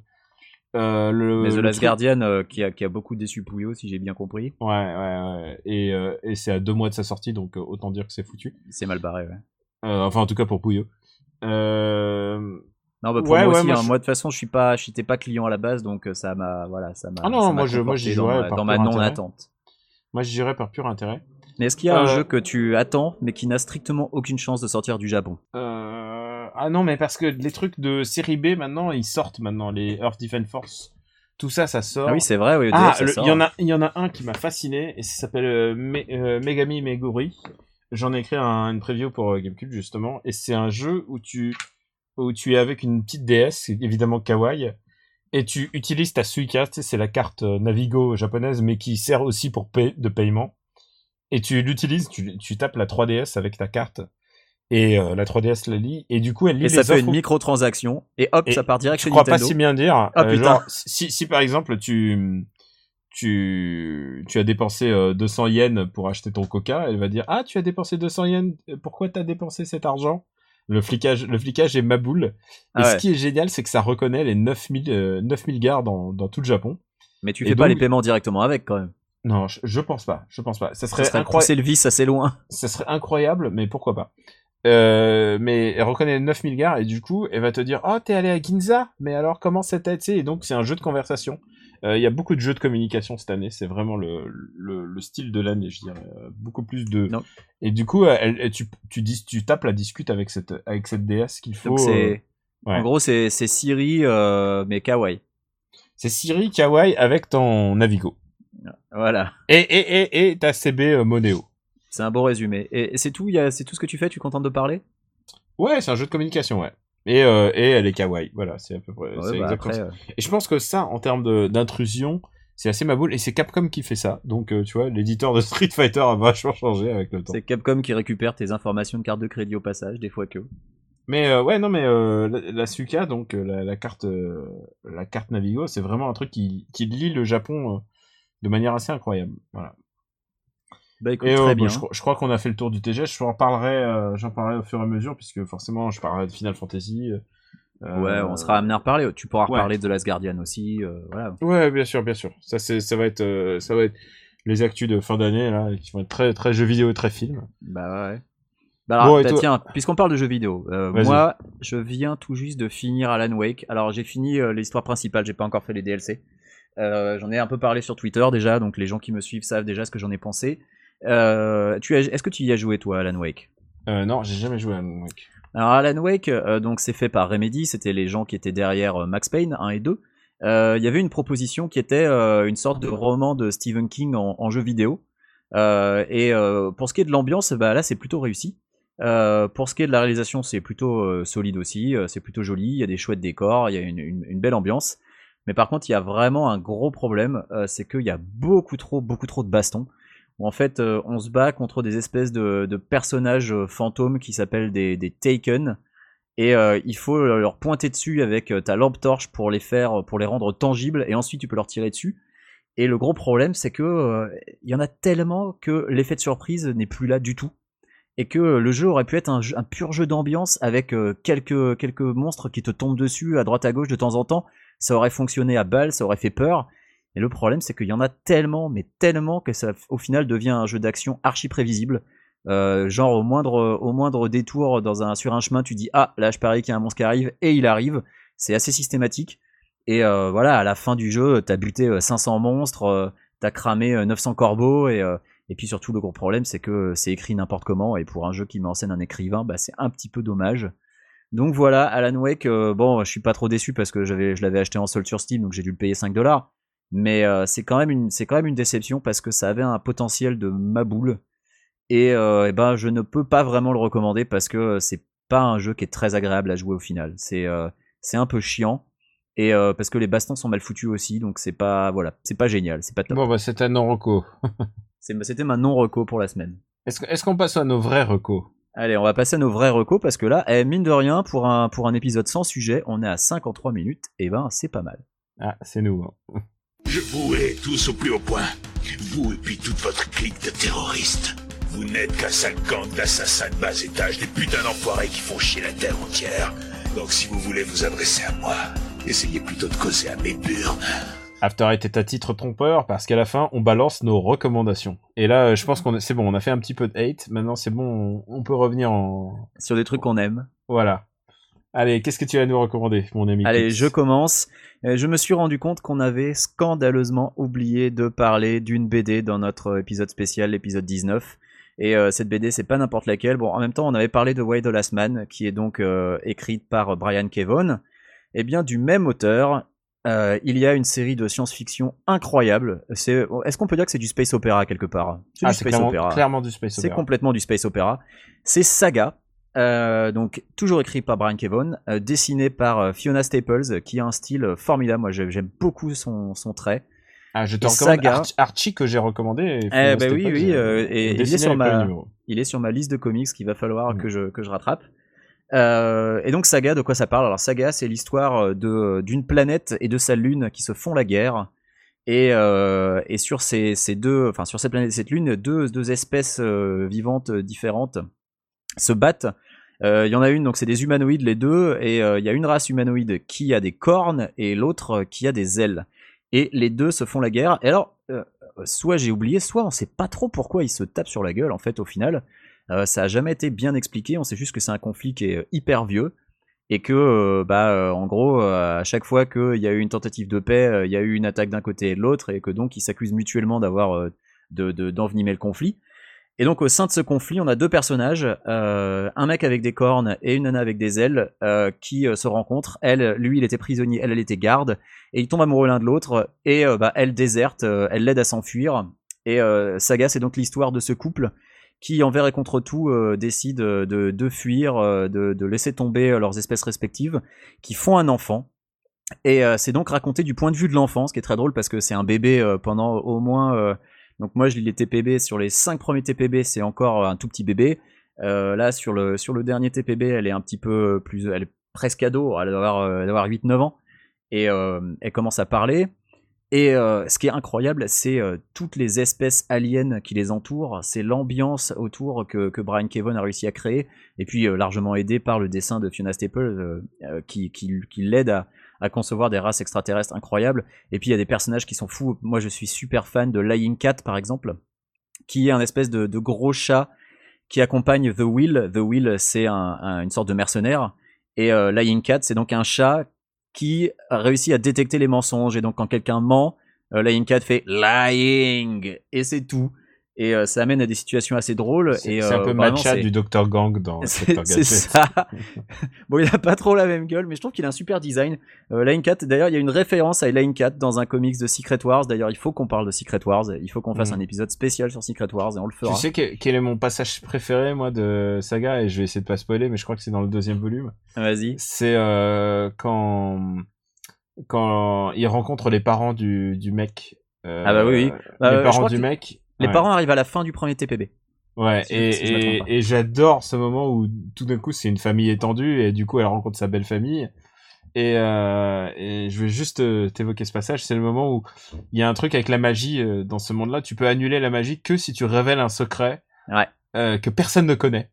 Euh, le, Mais The le Last truc- Guardian, qui, a, qui a beaucoup déçu Pouillot, si j'ai bien compris. Ouais, ouais, ouais. Et, et c'est à deux mois de sa sortie, donc autant dire que c'est foutu. C'est mal barré, ouais. Enfin, en tout cas pour Pouillot. Euh... Non, bah pour Ouais, moi ouais, aussi, moi, hein. je- moi de toute façon, je suis pas, j'étais pas client à la base, donc ça m'a, voilà, ça m'a. Ah non, ça moi, je- moi, j'y dans jouerais ma- par dans ma pur intérêt. Moi, je dirais par pur intérêt. Mais est-ce qu'il y a un Euh, jeu que tu attends, mais qui n'a strictement aucune chance de sortir du Japon? Euh... Ah non, mais parce que les trucs de série B maintenant, ils sortent maintenant, les Earth Defense Force. Tout ça, ça sort. Ah oui, c'est vrai, oui, Ah, le- il y en a, il y en a un qui m'a fasciné et ça s'appelle euh, Me- Megami Meguri. J'en ai écrit un- une preview pour GameCube justement et c'est un jeu où tu où tu es avec une petite DS, évidemment kawaii, et tu utilises ta Suica, tu sais, c'est la carte euh, Navigo japonaise mais qui sert aussi pour paie de paiement. Et tu l'utilises, tu, tu tapes la 3DS avec ta carte Et euh, la 3DS la lit. Et du coup, elle lit Et ça les fait offres. une microtransaction. Et hop, Et ça part direct Je chez crois pas Nintendo. si bien dire. Ah, euh, putain. genre, si, si par exemple tu tu tu as dépensé euh, 200 yens pour acheter ton Coca, elle va dire ah tu as dépensé 200 yens. Pourquoi t'as dépensé cet argent? Le flicage le flicage est ma boule. Et Ah ce ouais. qui est génial, c'est que ça reconnaît les 9000 euh, 9000 gares dans dans tout le Japon. Mais tu Et fais pas les paiements directement avec quand même. Non, je, je pense pas. Je pense pas. Ça Ça serait, incroyable. le vice assez loin. Ça serait incroyable, mais pourquoi pas. Euh, mais elle reconnaît les 9000 gares et du coup, elle va te dire "Oh, t'es allé à Ginza Mais alors comment c'était? Tu sais, Et donc c'est un jeu de conversation. Euh, Il y a beaucoup de jeux de communication cette année. C'est vraiment le, le, le style de l'année, je dirais. Euh, Beaucoup plus de. Non. Et du coup, elle, elle- tu, tu dis, tu tapes la discute avec cette avec cette DS qu'il faut. Donc c'est, euh, ouais. en gros, c'est, Siri, euh, mais kawaii. c'est Siri Kawaii avec ton Navigo. Voilà. Et et et et ta CB euh, Moneo. C'est un beau résumé. Et, et c'est tout, c'est tout ce que tu fais, tu es content de parler? Ouais, c'est un jeu de communication, ouais. Et, euh, et elle est kawaii, voilà, c'est à peu près. Ouais, bah après, ça. euh, Et je pense que ça, en termes d'intrusion, c'est assez ma boule. Et c'est Capcom qui fait ça. Donc, euh, tu vois, l'éditeur de Street Fighter a vachement changé avec le temps. c'est Capcom qui récupère tes informations de carte de crédit au passage, des fois que. Mais ouais, non, mais la, la Suka, donc la, la carte, la carte Navigo, c'est vraiment un truc qui, qui lie le Japon de manière assez incroyable. Voilà. Bah écoute, Et très euh, bien. bah, je, crois- je crois qu'on a fait le tour du TGS. Je en parlerai, euh, j'en parlerai au fur et à mesure, puisque forcément, je parlerai de Final Fantasy. euh, Ouais, on sera amené à reparler. Tu pourras ouais. reparler de Last Guardian aussi. euh, voilà. Ouais, bien sûr, bien sûr. Ça, c'est, ça va être, euh, ça va être les actus de fin d'année là, qui vont être très, très jeux vidéo et très films. Bah ouais. Bah alors, Bon, et toi tiens, puisqu'on parle de jeux vidéo, euh, moi, je viens tout juste de finir Alan Wake. Alors, j'ai fini euh, l'histoire principale, j'ai pas encore fait les DLC. Euh, j'en ai un peu parlé sur Twitter déjà, donc les gens qui me suivent savent déjà ce que j'en ai pensé. Euh, tu as, est-ce que tu y as joué toi, Alan Wake? Euh, non, j'ai jamais joué à Alan Wake. Alors Alan Wake, euh, donc c'est fait par Remedy, c'était les gens qui étaient derrière Max Payne 1 et 2. Euh, Il y avait une proposition qui était une sorte de roman de Stephen King en, en jeu vidéo. Et pour ce qui est de l'ambiance, bah, là c'est plutôt réussi. Euh, pour ce qui est de la réalisation, c'est plutôt euh, solide aussi, euh, c'est plutôt joli, il y a des chouettes décors, il y a une, une- une belle ambiance. Mais par contre, il y a vraiment un gros problème, c'est qu'il y a beaucoup trop, beaucoup trop de bastons. Où en fait, euh, on se bat contre des espèces de, personnages euh, fantômes qui s'appellent des, Taken. Et euh, il faut leur pointer dessus avec ta lampe torche pour les faire, pour les rendre tangibles, et ensuite tu peux leur tirer dessus. Et le gros problème, c'est que il y en a tellement que l'effet de surprise n'est plus là du tout, et que le jeu aurait pu être un, pur jeu d'ambiance avec quelques quelques monstres qui te tombent dessus à droite à gauche de temps en temps. Ça aurait fonctionné à balle, ça aurait fait peur. Et le problème, c'est qu'il y en a tellement, mais tellement que ça, au final, devient un jeu d'action archi prévisible. Euh, genre au moindre, détour dans un, sur un chemin, tu dis ah là je parie qu'il y a un monstre qui arrive et il arrive. C'est assez systématique. Et euh, voilà, à la fin du jeu, t'as buté euh, 500 monstres, euh, t'as cramé euh, 900 corbeaux et puis surtout le gros problème c'est que c'est écrit n'importe comment et pour un jeu qui met en scène un écrivain, bah c'est un petit peu dommage. Donc voilà, Alan Wake, bon, je suis pas trop déçu parce que je l'avais acheté en solde sur Steam, donc j'ai dû le payer 5 dollars. Mais euh, c'est quand même une, c'est quand même une déception parce que ça avait un potentiel de maboule. Et, euh, eh ben, je ne peux pas vraiment le recommander parce que euh, c'est pas un jeu qui est très agréable à jouer au final. C'est, euh, c'est un peu chiant. Et parce que les bastons sont mal foutus aussi, donc c'est pas, voilà, c'est pas génial, c'est pas top. Bon, bah, c'est un non-reco. C'est- C'était ma non-reco pour la semaine. Est-ce est-ce qu'on passe à nos vrais recos? Allez, on va passer à nos vrais recos parce que là, eh, mine de rien, pour un, pour un épisode sans sujet, on est à 53 minutes, et ben c'est pas mal. Ah, c'est nous. Je vous hais tous au plus haut point. Vous et puis toute votre clique de terroristes. Vous n'êtes qu'un sale gang d'assassins de bas étage, des putains d'enfoirés qui font chier la terre entière. Donc si vous voulez vous adresser à moi, essayez plutôt de causer à mes burnes. After Eight est à titre trompeur parce qu'à la fin, on balance nos recommandations. Et là, euh, je pense qu'on est- c'est bon, on a fait un petit peu de hate. Maintenant, c'est bon, on, on peut revenir en. Sur des trucs qu'on aime. Voilà. Allez, qu'est-ce que tu vas nous recommander, mon ami Allez, je commence. Euh, Je me suis rendu compte qu'on avait scandaleusement oublié de parler d'une BD dans notre épisode spécial, l'épisode 19. Et euh, cette BD, c'est pas n'importe laquelle. Bon, en même temps, on avait parlé de Why the Last Man, qui est donc euh, écrite par Brian Kevon. Eh bien, du même auteur, euh, il y a une série de science-fiction incroyable. C'est, est-ce qu'on peut dire que c'est du space opéra quelque part? C'est Ah, du c'est space clairement, opéra. clairement du space C'est opera. complètement du space opéra. C'est Saga, euh, donc toujours écrit par Brian Kevon, euh, dessiné par euh, Fiona Staples, qui a un style euh, formidable. Moi, j'ai- j'aime beaucoup son, son trait. Ah, je te Et recommande Saga. Arch- Archie que j'ai recommandé. et Eh ben oui, oui, euh, euh, et il est sur ma. Il est sur ma liste de comics qu'il va falloir Mm. que je, que je rattrape. Euh, et donc Saga, de quoi ça parle? Alors Saga, c'est l'histoire de d'une planète et de sa lune qui se font la guerre. Et, euh, et sur ces, ces deux, enfin sur cette planète et cette lune, deux, deux espèces euh, vivantes différentes se battent. Euh, Il y en a une, donc c'est des humanoïdes les deux, et euh, il y a une race humanoïde qui a des cornes et l'autre euh, qui a des ailes. Et les deux se font la guerre. Et alors, soit j'ai oublié, soit on sait pas trop pourquoi ils se tapent sur la gueule en fait au final. Ça a jamais été bien expliqué. On sait juste que c'est un conflit qui est hyper vieux et que bah en gros à chaque fois qu'il y a eu une tentative de paix, il y a eu une attaque d'un côté et de l'autre et que donc ils s'accusent mutuellement d'avoir euh, de- d'envenimer le conflit. Et donc au sein de ce conflit, on a deux personnages, euh, un mec avec des cornes et une nana avec des ailes, euh, qui euh, se rencontrent. Elle, lui, il était prisonnier, elle, elle était garde, et ils tombent amoureux l'un de l'autre. Et bah, elle déserte, elle l'aide à s'enfuir. Et Saga, c'est donc l'histoire de ce couple qui, envers et contre tout, décide de, fuir, de, de laisser tomber leurs espèces respectives, qui font un enfant. Et c'est donc raconté du point de vue de l'enfant, ce qui est très drôle parce que c'est un bébé pendant au moins. Euh, donc moi je lis les TPB sur les 5 premiers TPB, c'est encore un tout petit bébé. Euh, là sur le sur le dernier TPB, elle est un petit peu plus, elle est presque ado, elle doit avoir, euh, elle doit avoir 8-9 ans. Et euh, elle commence à parler. Et euh, ce qui est incroyable, c'est euh, toutes les espèces aliens qui les entourent, c'est l'ambiance autour que, Brian Kevon a réussi à créer, et puis euh, largement aidé par le dessin de Fiona Staples euh, euh, qui l'aide à, à concevoir des races extraterrestres incroyables. Et puis il y a des personnages qui sont fous. Moi je suis super fan de Lying Cat par exemple, qui est un espèce de, gros chat qui accompagne The Will. The Will c'est un, un- une sorte de mercenaire. Et euh, Lying Cat c'est donc un chat qui a réussi à détecter les mensonges. Et donc quand quelqu'un ment, euh, Lying Cat fait Lying et c'est tout. Et euh, ça amène à des situations assez drôles. C'est un euh, peu matcha du Dr Gang dans c'est ça. bon, il a pas trop la même gueule, mais je trouve qu'il a un super design. Euh, Line Cat, d'ailleurs, il y a une référence à Line Cat dans un comics de Secret Wars. D'ailleurs, il faut qu'on parle de Secret Wars. Il faut qu'on fasse Mm. un épisode spécial sur Secret Wars et on le fera. Tu sais que- quel est mon passage préféré, moi, de Saga, et je vais essayer de pas spoiler, mais je crois que c'est dans le deuxième volume. Vas-y. C'est quand quand il rencontre les parents du, du mec. Ah bah oui, oui. Bah, les parents du que mec. Les Ouais. parents arrivent à la fin du premier TPB. Ouais, si et, si j'adore ce moment où tout d'un coup c'est une famille étendue et du coup elle rencontre sa belle famille. Et, euh, et je vais juste euh, t'évoquer ce passage, c'est le moment où il y a un truc avec la magie euh, dans ce monde-là. Tu peux annuler la magie que si tu révèles un secret Ouais. euh, que personne ne connaît.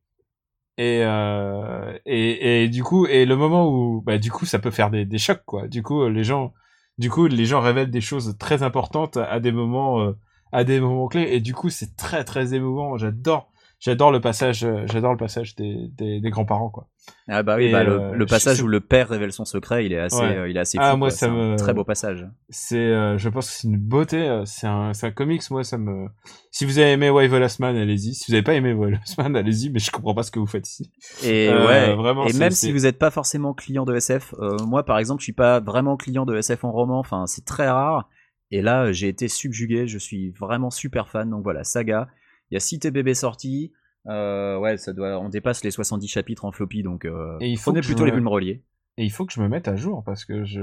Et, euh, et, et du coup, et le moment où, bah, du coup, ça peut faire des, des chocs, quoi. Du coup, les gens, du coup, les gens révèlent des choses très importantes à des moments, à des moments clés. Et du coup, c'est très, très émouvant. J'adore, j'adore le passage, euh, j'adore le passage des, des, des grands-parents, quoi. Ah bah oui, Et, bah, le, euh, le passage je- où le père révèle son secret, il est assez, Ouais. euh, il est assez Ah, moi, ça C'est un très beau passage. C'est, euh, je pense que c'est une beauté. C'est un, un comics. Moi, ça me. Si vous avez aimé Wave Last Man, allez-y. Si vous avez pas aimé Wave Last Man, allez-y. Mais je comprends pas ce que vous faites ici. Et ouais, vraiment, et même si vous n'êtes pas forcément client de SF, moi par exemple, je suis pas vraiment client de SF en roman, enfin c'est très rare. Et là, euh, j'ai été subjugué, je suis vraiment super fan. Donc voilà, Saga, il y a 6 TBB sortis. Euh, ouais, ça doit, on dépasse les 70 chapitres en floppy, donc euh, Et il faut prenez plutôt je les me- volumes reliés. Et il faut que je me mette à jour parce que je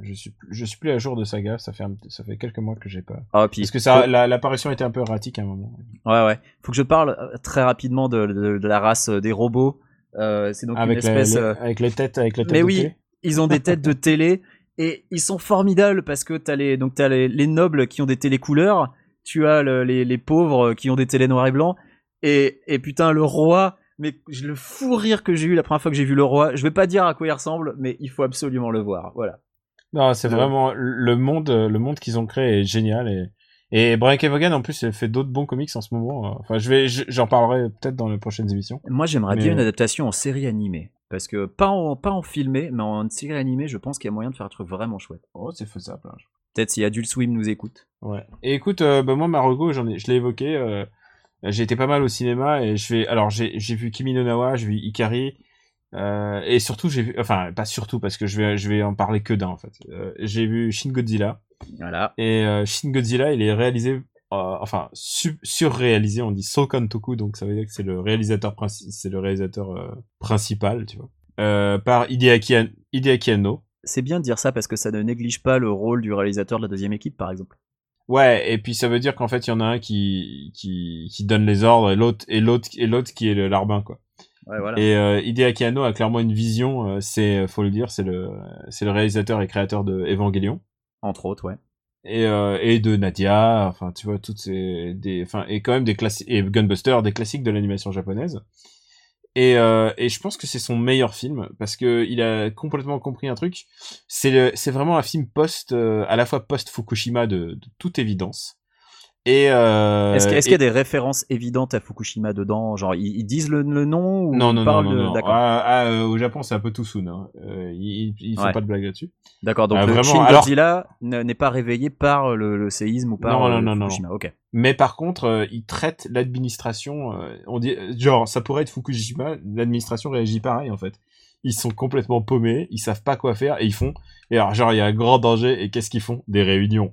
je suis plus- je suis plus à jour de Saga. Ça fait un- ça fait quelques mois que j'ai pas. Ah, puis Parce que ça faut- la- l'apparition était un peu erratique à un moment. ouais, ouais. Faut que je parle euh, très rapidement de, de- de la race des robots. Euh, c'est donc Avec une la- espèce. les, avec les têtes avec la tête Mais de oui, télé. ils ont des têtes de télé et ils sont formidables parce que t'as les donc t'as les, les nobles qui ont des télé couleurs, tu as le- les, les pauvres qui ont des télé noir et blanc et, et putain le roi. Mais le fou rire que j'ai eu la première fois que j'ai vu le roi, je vais pas dire à quoi il ressemble, mais il faut absolument le voir. Voilà. Non, c'est vraiment le monde le monde qu'ils ont créé est génial et et Brian Kevogan en plus il fait d'autres bons comics en ce moment. Enfin, je vais je- j'en parlerai peut-être dans les prochaines émissions. Moi j'aimerais Mais- bien une adaptation en série animée parce que pas en pas en filmé, mais en série animée, je pense qu'il y a moyen de faire un truc vraiment chouette. Oh, c'est faisable. hein. Peut-être si Adult Swim nous écoute. Ouais. Et écoute, euh, bah, moi, Marugo, j'en ai, je l'ai évoqué. euh, j'ai été pas mal au cinéma et je vais. Alors, j'ai, j'ai vu Kimi no Nawa, j'ai vu Ikari. euh, et surtout, j'ai vu. Enfin, pas surtout parce que je vais, je vais en parler que d'un en fait. Euh, j'ai vu Shin Godzilla. Voilà. Et euh, Shin Godzilla, il est réalisé. Euh, enfin, su- surréalisé. On dit Sokan Toku, donc ça veut dire que c'est le réalisateur, princi- c'est le réalisateur euh, principal, tu vois. Euh, par Hideaki, An- Hideaki Anno. C'est bien de dire ça parce que ça ne néglige pas le rôle du réalisateur de la deuxième équipe, par exemple. Ouais, et puis ça veut dire qu'en fait, il y en a un qui, qui, qui donne les ordres et l'autre, et l'autre, et l'autre qui est le larbin, quoi. Ouais, voilà. Et euh, Hideaki Anno a clairement une vision, c'est, faut le dire, c'est le, c'est le réalisateur et créateur de Evangelion. Entre autres, ouais. Et, euh, et de Nadia, enfin, tu vois, toutes ces, des, enfin, et quand même des classiques, et Gunbuster, des classiques de l'animation japonaise. Et, euh, et je pense que c'est son meilleur film parce que il a complètement compris un truc. C'est c'est vraiment un film post, euh, à la fois post Fukushima de, de toute évidence. Et euh, Est-ce qu'il y a des références évidentes à Fukushima dedans? Genre, ils, ils disent le, le nom ou non ils non non parlent non, de... non. D'accord. Ah, ah, euh, au Japon c'est un peu tout soon. Hein. Euh, ils, ils font Ouais. pas de blague là-dessus. D'accord, donc Ah, le Shin alors- Godzilla n'est pas réveillé par le, le séisme ou par Non, non, non, non, Fukushima. Ok. Mais par contre, ils traitent l'administration. on dit genre ça pourrait être Fukushima. L'administration réagit pareil en fait. Ils sont complètement paumés, ils savent pas quoi faire et ils font. Et alors genre il y a un grand danger et qu'est-ce qu'ils font? Des réunions.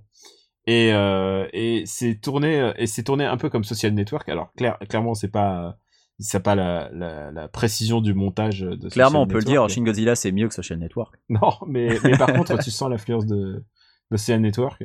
Et euh, et c'est tourné euh, et c'est tourné un peu comme Social Network. Alors clair, clairement c'est pas ça pas la, la, la précision du montage de Clairement, on Social peut le dire, mais- Shin Godzilla c'est mieux que Social Network. non, mais, mais par contre, tu sens l'influence de, de CN Network.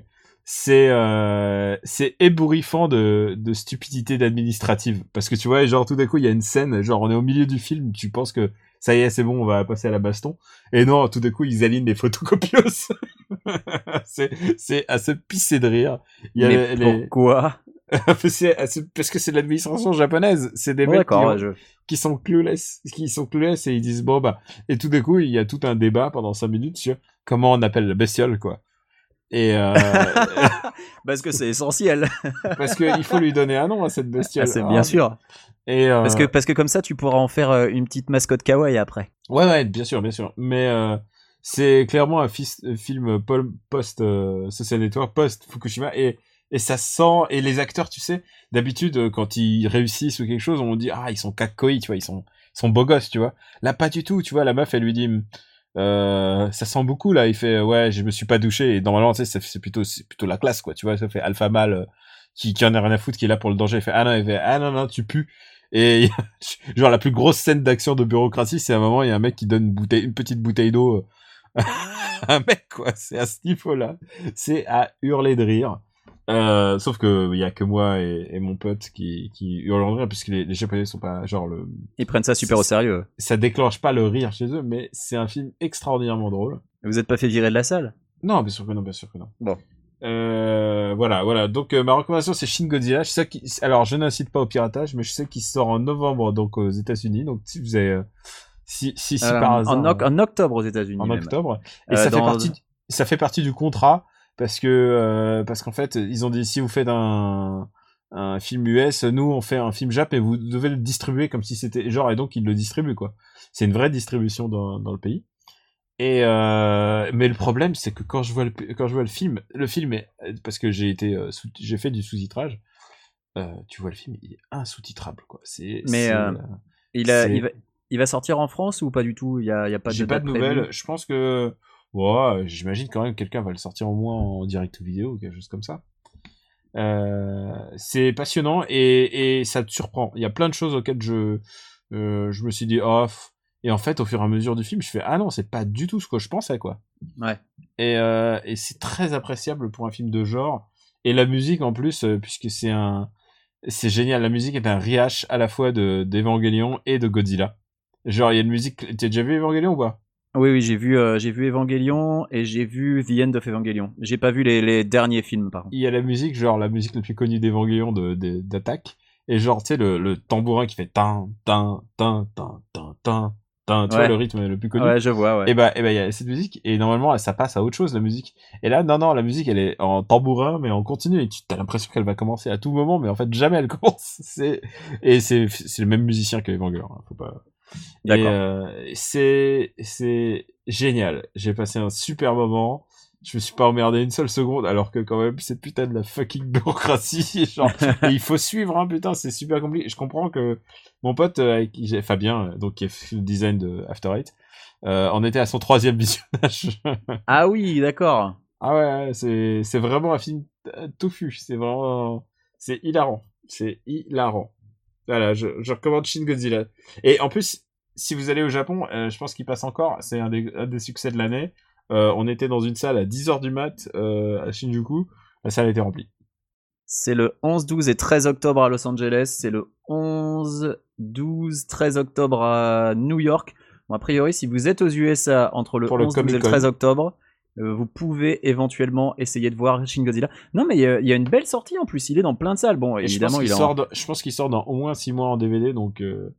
C'est euh, c'est ébouriffant de, de stupidité d'administrative. Parce que tu vois, genre tout d'un coup, il y a une scène, genre on est au milieu du film, tu penses que ça y est, c'est bon, on va passer à la baston. Et non, tout d'un coup, ils alignent les photocopieuses. c'est à se pisser de rire. Il y a Mais les- les- pourquoi? Parce que c'est l'administration japonaise. C'est des Bon, mecs qui, D'accord, ont- ouais, je... qui sont clueless, qui sont clueless et ils disent bon bah et tout d'un coup il y a tout un débat pendant cinq minutes sur comment on appelle la bestiole quoi. Et euh, Parce que c'est essentiel. parce que il faut lui donner un nom à cette bestiole. Ah, c'est Ah, bien sûr. Et euh, Parce que, parce que comme ça, tu pourras en faire euh, une petite mascotte kawaii après. ouais ouais bien sûr bien sûr. Mais euh, c'est clairement un euh, film pol- post euh, social network post Fukushima et et ça sent et les acteurs tu sais d'habitude euh, quand ils réussissent ou quelque chose on dit ah ils sont kakoi tu vois ils sont ils sont beaux gosses tu vois. Là pas du tout tu vois la meuf elle lui dit euh, ça sent beaucoup là il fait ouais je me suis pas douché et normalement tu sais c'est- plutôt c'est plutôt la classe quoi tu vois ça fait alpha mâle euh, qui qui en a rien à foutre qui est là pour le danger il fait ah non il fait ah non non tu pues. Et genre la plus grosse scène d'action de bureaucratie c'est à un moment il y a un mec qui donne une petite bouteille d'eau euh, un mec quoi c'est à ce niveau là c'est à hurler de rire euh, sauf que il y a que moi et, et mon pote qui qui hurlent de rire puisque les, les japonais sont pas genre le Ils prennent ça super au sérieux. ça déclenche pas le rire chez eux, mais c'est un film extraordinairement drôle. Vous êtes pas fait virer de la salle? Non, bien sûr que non, bien sûr que non. Bon. Euh, voilà, voilà. Donc euh, ma recommandation c'est Shin Godzilla. Je sais qui... Alors je n'incite pas au piratage, mais je sais qu'il sort en novembre donc aux États-Unis. Donc si vous avez, euh, si si, si Euh, par hasard, en, oc- en octobre aux États-Unis. en octobre, et Euh, ça fait partie, ça fait partie du contrat parce que euh, parce qu'en fait ils ont dit si vous faites un un film US, nous on fait un film Jap et vous devez le distribuer comme si c'était genre et donc ils le distribuent quoi. C'est une vraie distribution dans dans le pays. Et euh, mais le problème c'est que quand je vois le quand je vois le film, le film est parce que j'ai été j'ai fait du sous-titrage. Euh, tu vois le film, il est insous-titrable quoi. C'est Mais, Il, a, c'est- il, va, il va sortir en France ou pas du tout? Il y a, il y a pas de J'ai pas de nouvelles. Je pense que, ouais, j'imagine quand même que quelqu'un va le sortir au moins en direct vidéo ou quelque chose comme ça. Euh, c'est passionnant et, et ça te surprend. Il y a plein de choses auxquelles je, euh, je me suis dit off. Et en fait, au fur et à mesure du film, je fais ah non, c'est pas du tout ce que je pensais quoi. Ouais. Et, euh, et c'est très appréciable pour un film de genre. Et la musique en plus, puisque c'est un, c'est génial. La musique est un rehash à la fois de d'Evangelion et de Godzilla. Genre, il y a une musique. T'as déjà vu Evangelion ou pas? Oui, oui, j'ai vu, euh, j'ai vu Evangelion et j'ai vu The End of Evangelion. J'ai pas vu les, les derniers films, par contre. il y a la musique, genre la musique la plus connue d'Evangelion de, de- d'attaque, et genre, tu sais, le, le tambourin qui fait tin, tin, tin, tin, tin, tin, tin, tu Ouais. vois, le rythme le plus connu. Ouais, je vois, ouais. Et bah, et bah, il y a cette musique, et normalement, ça passe à autre chose, la musique. Et là, non, non, la musique, elle est en tambourin, mais en continu, et tu as l'impression qu'elle va commencer à tout moment, mais en fait, jamais elle commence. C'est, et c'est, c'est le même musicien que Evangelion, hein, faut pas. Et D'accord. euh, c'est, c'est génial. J'ai passé un super moment. Je me suis pas emmerdé une seule seconde, alors que quand même, c'est putain de la fucking bureaucratie. Genre, et il faut suivre, hein, putain, c'est super compliqué. Je comprends que mon pote, euh, avec qui j'ai, Fabien, euh, donc qui est le design de After Eight, euh, en était à son troisième visionnage. Ah oui, d'accord. ah ouais, c'est, c'est vraiment un film touffu. C'est vraiment, c'est hilarant. C'est hilarant. Voilà, je, je recommande Shin Godzilla. Et en plus, si vous allez au Japon, euh, je pense qu'il passe encore. C'est un des, un des succès de l'année. Euh, on était dans une salle à 10h du mat euh, à Shinjuku. La salle était remplie. C'est le 11, 12 et 13 octobre à Los Angeles. C'est le 11, 12, 13 octobre à New York. Bon, a priori, si vous êtes aux USA entre le Pour le 11, 12 et le Comic-Con. 13 octobre, vous pouvez éventuellement essayer de voir Shin Godzilla. Non, mais il y, a- il y a une belle sortie en plus. Il est dans plein de salles. Bon, Et je évidemment, pense il qu'il en- sort, dans- je pense qu'il sort dans au moins 6 mois en DVD, donc. euh,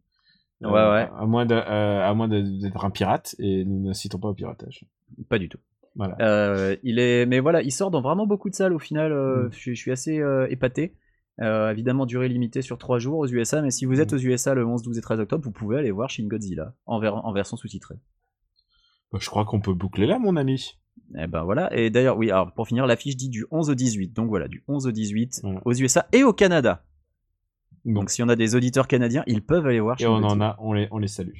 Ouais, euh, ouais. À moins de- euh, à moins d'être un pirate, et nous n'incitons pas au piratage. Pas du tout. Voilà. Euh, il est, mais voilà, il sort dans vraiment beaucoup de salles au final. euh, Mm. je, suis- je suis assez euh, épaté. Euh, évidemment, durée limitée sur 3 jours aux USA, mais si vous êtes Mm. aux USA le 11, 12 et 13 octobre, vous pouvez aller voir Shin Godzilla en, ver- en version sous-titrée. Bah, je crois qu'on peut boucler là, mon ami. Et ben voilà. Et d'ailleurs, oui, alors pour finir, l'affiche dit du 11 au 18. Donc voilà, du 11 au 18 Voilà. aux USA et au Canada. Donc, Donc si on a des auditeurs canadiens, ils peuvent aller voir et on en a, on les, on les salue.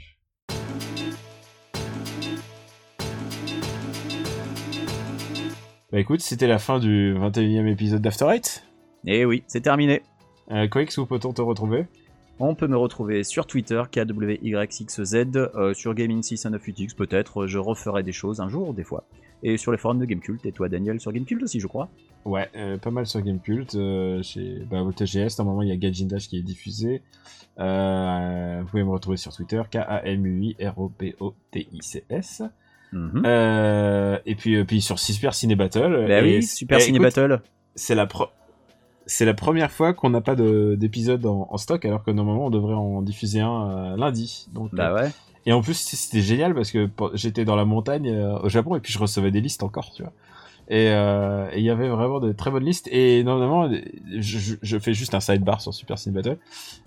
Bah écoute, c'était la fin du 21e épisode d'After Eight. Et oui, c'est terminé. Euh, Quakes, où peut-on te retrouver? On peut me retrouver sur Twitter, KWYXZ, euh, sur Gaming 698X peut-être, je referai des choses un jour, des fois. Et sur les forums de Gamecult, et toi Daniel sur Gamecult aussi je crois. Ouais, euh, pas mal sur Gamecult. Euh, chez bah, au TGS, normalement, il y a Gajin Dash qui est diffusé. Euh, vous pouvez me retrouver sur Twitter, K-A-M-U-I-R-O-P-O-T-I-C-S. Mhm. Euh, et puis, puis sur Super Ciné Battle. Bah Et- oui, Super et Ciné écoute, Battle. C'est la pro- C'est la première fois qu'on n'a pas de- d'épisode en, en stock, alors que normalement on devrait en diffuser un euh, lundi. Donc, Bah euh, ouais. Et en plus, c'était génial parce que j'étais dans la montagne euh, au Japon et puis je recevais des listes encore, tu vois. Et euh, il y avait vraiment de très bonnes listes. Et normalement, je, fais juste un sidebar sur Super Ciné Battle.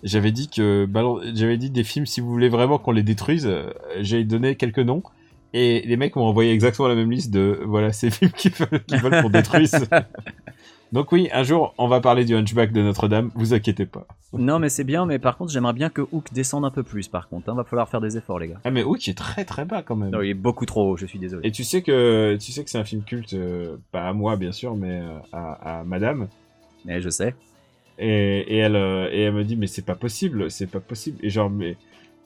J'avais dit que balan- j'avais dit des films si vous voulez vraiment qu'on les détruise, j'ai donné quelques noms. Et les mecs m'ont envoyé exactement la même liste de voilà ces films qu'ils veulent, qu'ils veulent qu'on détruise. Donc oui, un jour on va parler du Hunchback de Notre-Dame. Vous inquiétez pas. Non mais c'est bien, mais par contre j'aimerais bien que Hook descende un peu plus par contre. Hein. Va falloir faire des efforts les gars. Ah mais Hook est très très bas quand même. Non, il est beaucoup trop haut, je suis désolé. Et tu sais que tu sais que c'est un film culte, euh, pas à moi bien sûr, mais euh, à, à Madame. Mais je sais. Et, et elle euh, et elle me dit mais c'est pas possible, c'est pas possible. Et genre mais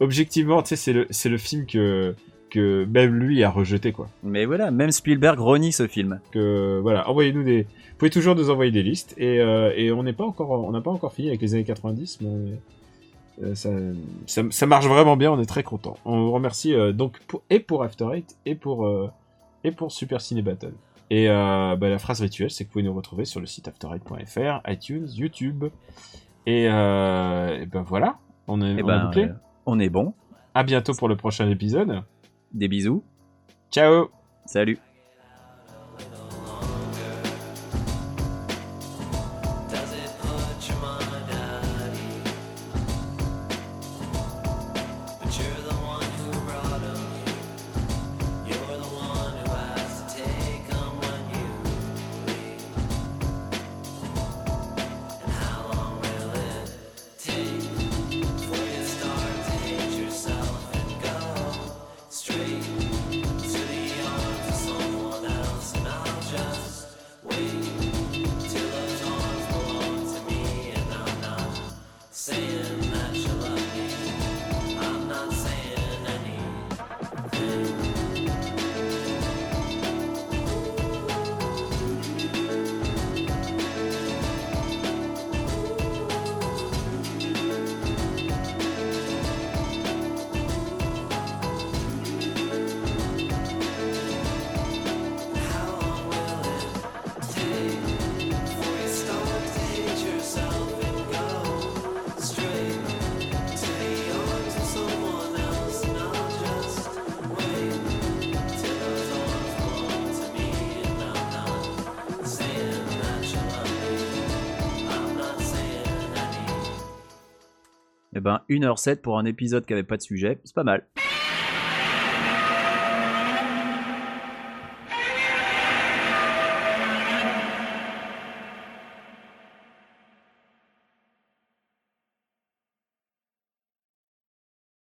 objectivement tu sais c'est le c'est le film que que même lui a rejeté quoi. Mais voilà, même Spielberg renie ce film. Que voilà envoyez-nous des, vous pouvez toujours nous envoyer des listes et euh, et on n'est pas encore on n'a pas encore fini avec les années 90 mais euh, ça, ça, ça marche vraiment bien, on est très content. On vous remercie euh, donc pour, et pour After Eight et pour euh, et pour Super Ciné Battle. Et bah, la phrase rituelle, c'est que vous pouvez nous retrouver sur le site afterite.fr, iTunes, YouTube. Et, et ben voilà, on est, Et on a ben, bouclé. on est bon. À bientôt pour le prochain épisode. Des bisous. Ciao Salut. 1h07 pour un épisode qui avait pas de sujet, c'est pas mal.